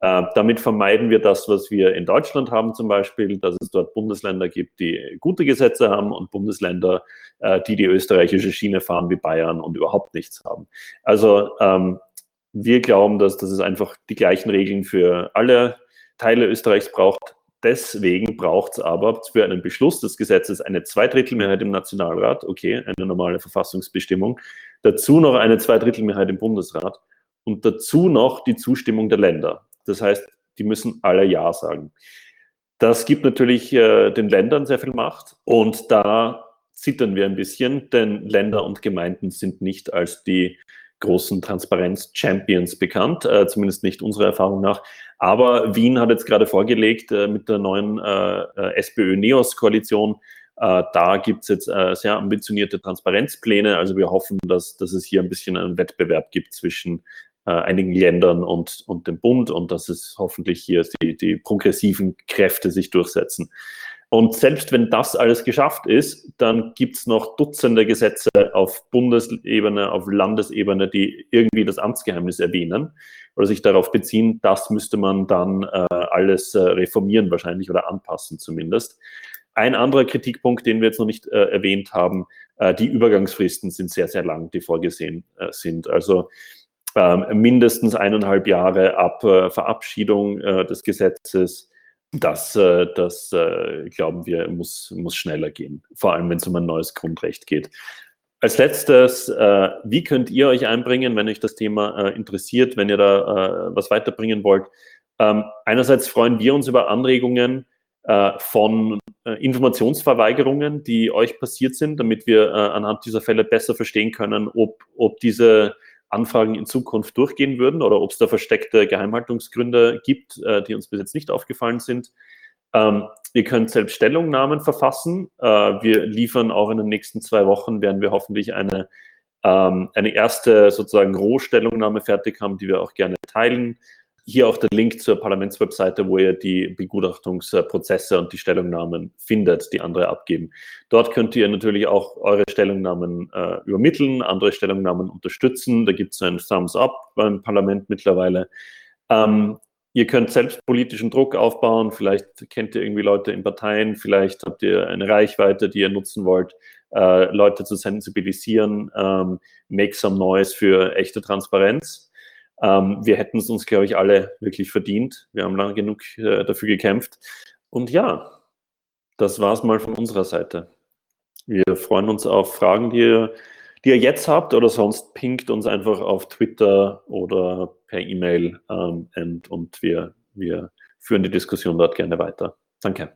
S4: Äh, damit vermeiden wir das, was wir in Deutschland haben zum Beispiel, dass es dort Bundesländer gibt, die gute Gesetze haben und Bundesländer, äh, die die österreichische Schiene fahren wie Bayern und überhaupt nichts haben. Also ähm, wir glauben, dass, dass es einfach die gleichen Regeln für alle Teile Österreichs braucht. Deswegen braucht es aber für einen Beschluss des Gesetzes eine Zweidrittelmehrheit im Nationalrat, okay, eine normale Verfassungsbestimmung, dazu noch eine Zweidrittelmehrheit im Bundesrat und dazu noch die Zustimmung der Länder. Das heißt, die müssen alle Ja sagen. Das gibt natürlich äh, den Ländern sehr viel Macht und da zittern wir ein bisschen, denn Länder und Gemeinden sind nicht als die großen Transparenz-Champions bekannt, äh, zumindest nicht unserer Erfahrung nach. Aber Wien hat jetzt gerade vorgelegt äh, mit der neuen äh, äh SPÖ-NEOS-Koalition, äh, da gibt es jetzt äh, sehr ambitionierte Transparenzpläne. Also wir hoffen, dass, dass es hier ein bisschen einen Wettbewerb gibt zwischen einigen Ländern und, und dem Bund und dass es hoffentlich hier die, die progressiven Kräfte sich durchsetzen. Und selbst wenn das alles geschafft ist, dann gibt es noch Dutzende Gesetze auf Bundesebene, auf Landesebene, die irgendwie das Amtsgeheimnis erwähnen oder sich darauf beziehen. Das müsste man dann äh, alles äh, reformieren wahrscheinlich oder anpassen zumindest. Ein anderer Kritikpunkt, den wir jetzt noch nicht äh, erwähnt haben, äh, die Übergangsfristen sind sehr, sehr lang, die vorgesehen äh, sind. Also ähm, mindestens eineinhalb Jahre ab äh, Verabschiedung des Gesetzes das, äh, das äh, glauben wir, muss, muss schneller gehen, vor allem wenn es um ein neues Grundrecht geht. Als letztes, äh, wie könnt ihr euch einbringen, wenn euch das Thema interessiert, wenn ihr da was weiterbringen wollt? Ähm, einerseits freuen wir uns über Anregungen von Informationsverweigerungen, die euch passiert sind, damit wir anhand dieser Fälle besser verstehen können, ob, ob diese Anfragen in Zukunft durchgehen würden oder ob es da versteckte Geheimhaltungsgründe gibt, äh, die uns bis jetzt nicht aufgefallen sind. Ähm, ihr könnt selbst Stellungnahmen verfassen. Äh, wir liefern auch in den nächsten zwei Wochen, werden wir hoffentlich eine, ähm, eine erste sozusagen Rohstellungnahme fertig haben, die wir auch gerne teilen. Hier auch der Link zur Parlamentswebseite, wo ihr die Begutachtungsprozesse und die Stellungnahmen findet, die andere abgeben. Dort könnt ihr natürlich auch eure Stellungnahmen äh, übermitteln, andere Stellungnahmen unterstützen. Da gibt es ein Thumbs Up beim Parlament mittlerweile. Ähm, ihr könnt selbst politischen Druck aufbauen. Vielleicht kennt ihr irgendwie Leute in Parteien, vielleicht habt ihr eine Reichweite, die ihr nutzen wollt, äh, Leute zu sensibilisieren. Ähm, make some noise für echte Transparenz. Ähm, wir hätten es uns, glaube ich, alle wirklich verdient. Wir haben lange genug äh, dafür gekämpft. Und ja, das war es mal von unserer Seite. Wir freuen uns auf Fragen, die ihr, die ihr jetzt habt oder sonst pinkt uns einfach auf Twitter oder per E-Mail ähm, und, und wir, wir führen die Diskussion dort gerne weiter. Danke.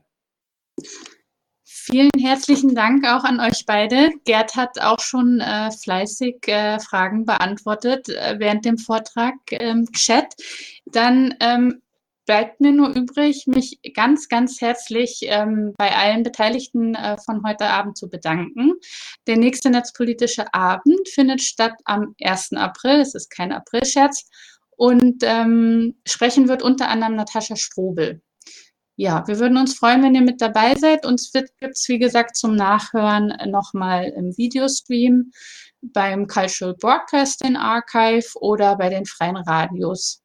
S2: Vielen herzlichen Dank auch an euch beide. Gerd hat auch schon äh, fleißig äh, Fragen beantwortet äh, während dem Vortrag im Chat. Dann ähm, bleibt mir nur übrig, mich ganz, ganz herzlich ähm, bei allen Beteiligten äh, von heute Abend zu bedanken. Der nächste netzpolitische Abend findet statt am 1. April. Es ist kein Aprilscherz. Und ähm, sprechen wird unter anderem Natascha Strobel ja, wir würden uns freuen, wenn ihr mit dabei seid. Uns gibt es, wie gesagt, zum Nachhören nochmal im Videostream. beim Cultural Broadcasting Archive oder bei den freien Radios.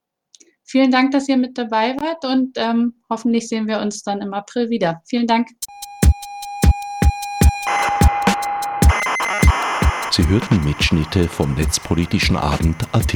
S2: Vielen Dank, dass ihr mit dabei wart und ähm, hoffentlich sehen wir uns dann im April wieder. Vielen Dank.
S1: Sie hörten Mitschnitte vom Netzpolitischen Abend AT.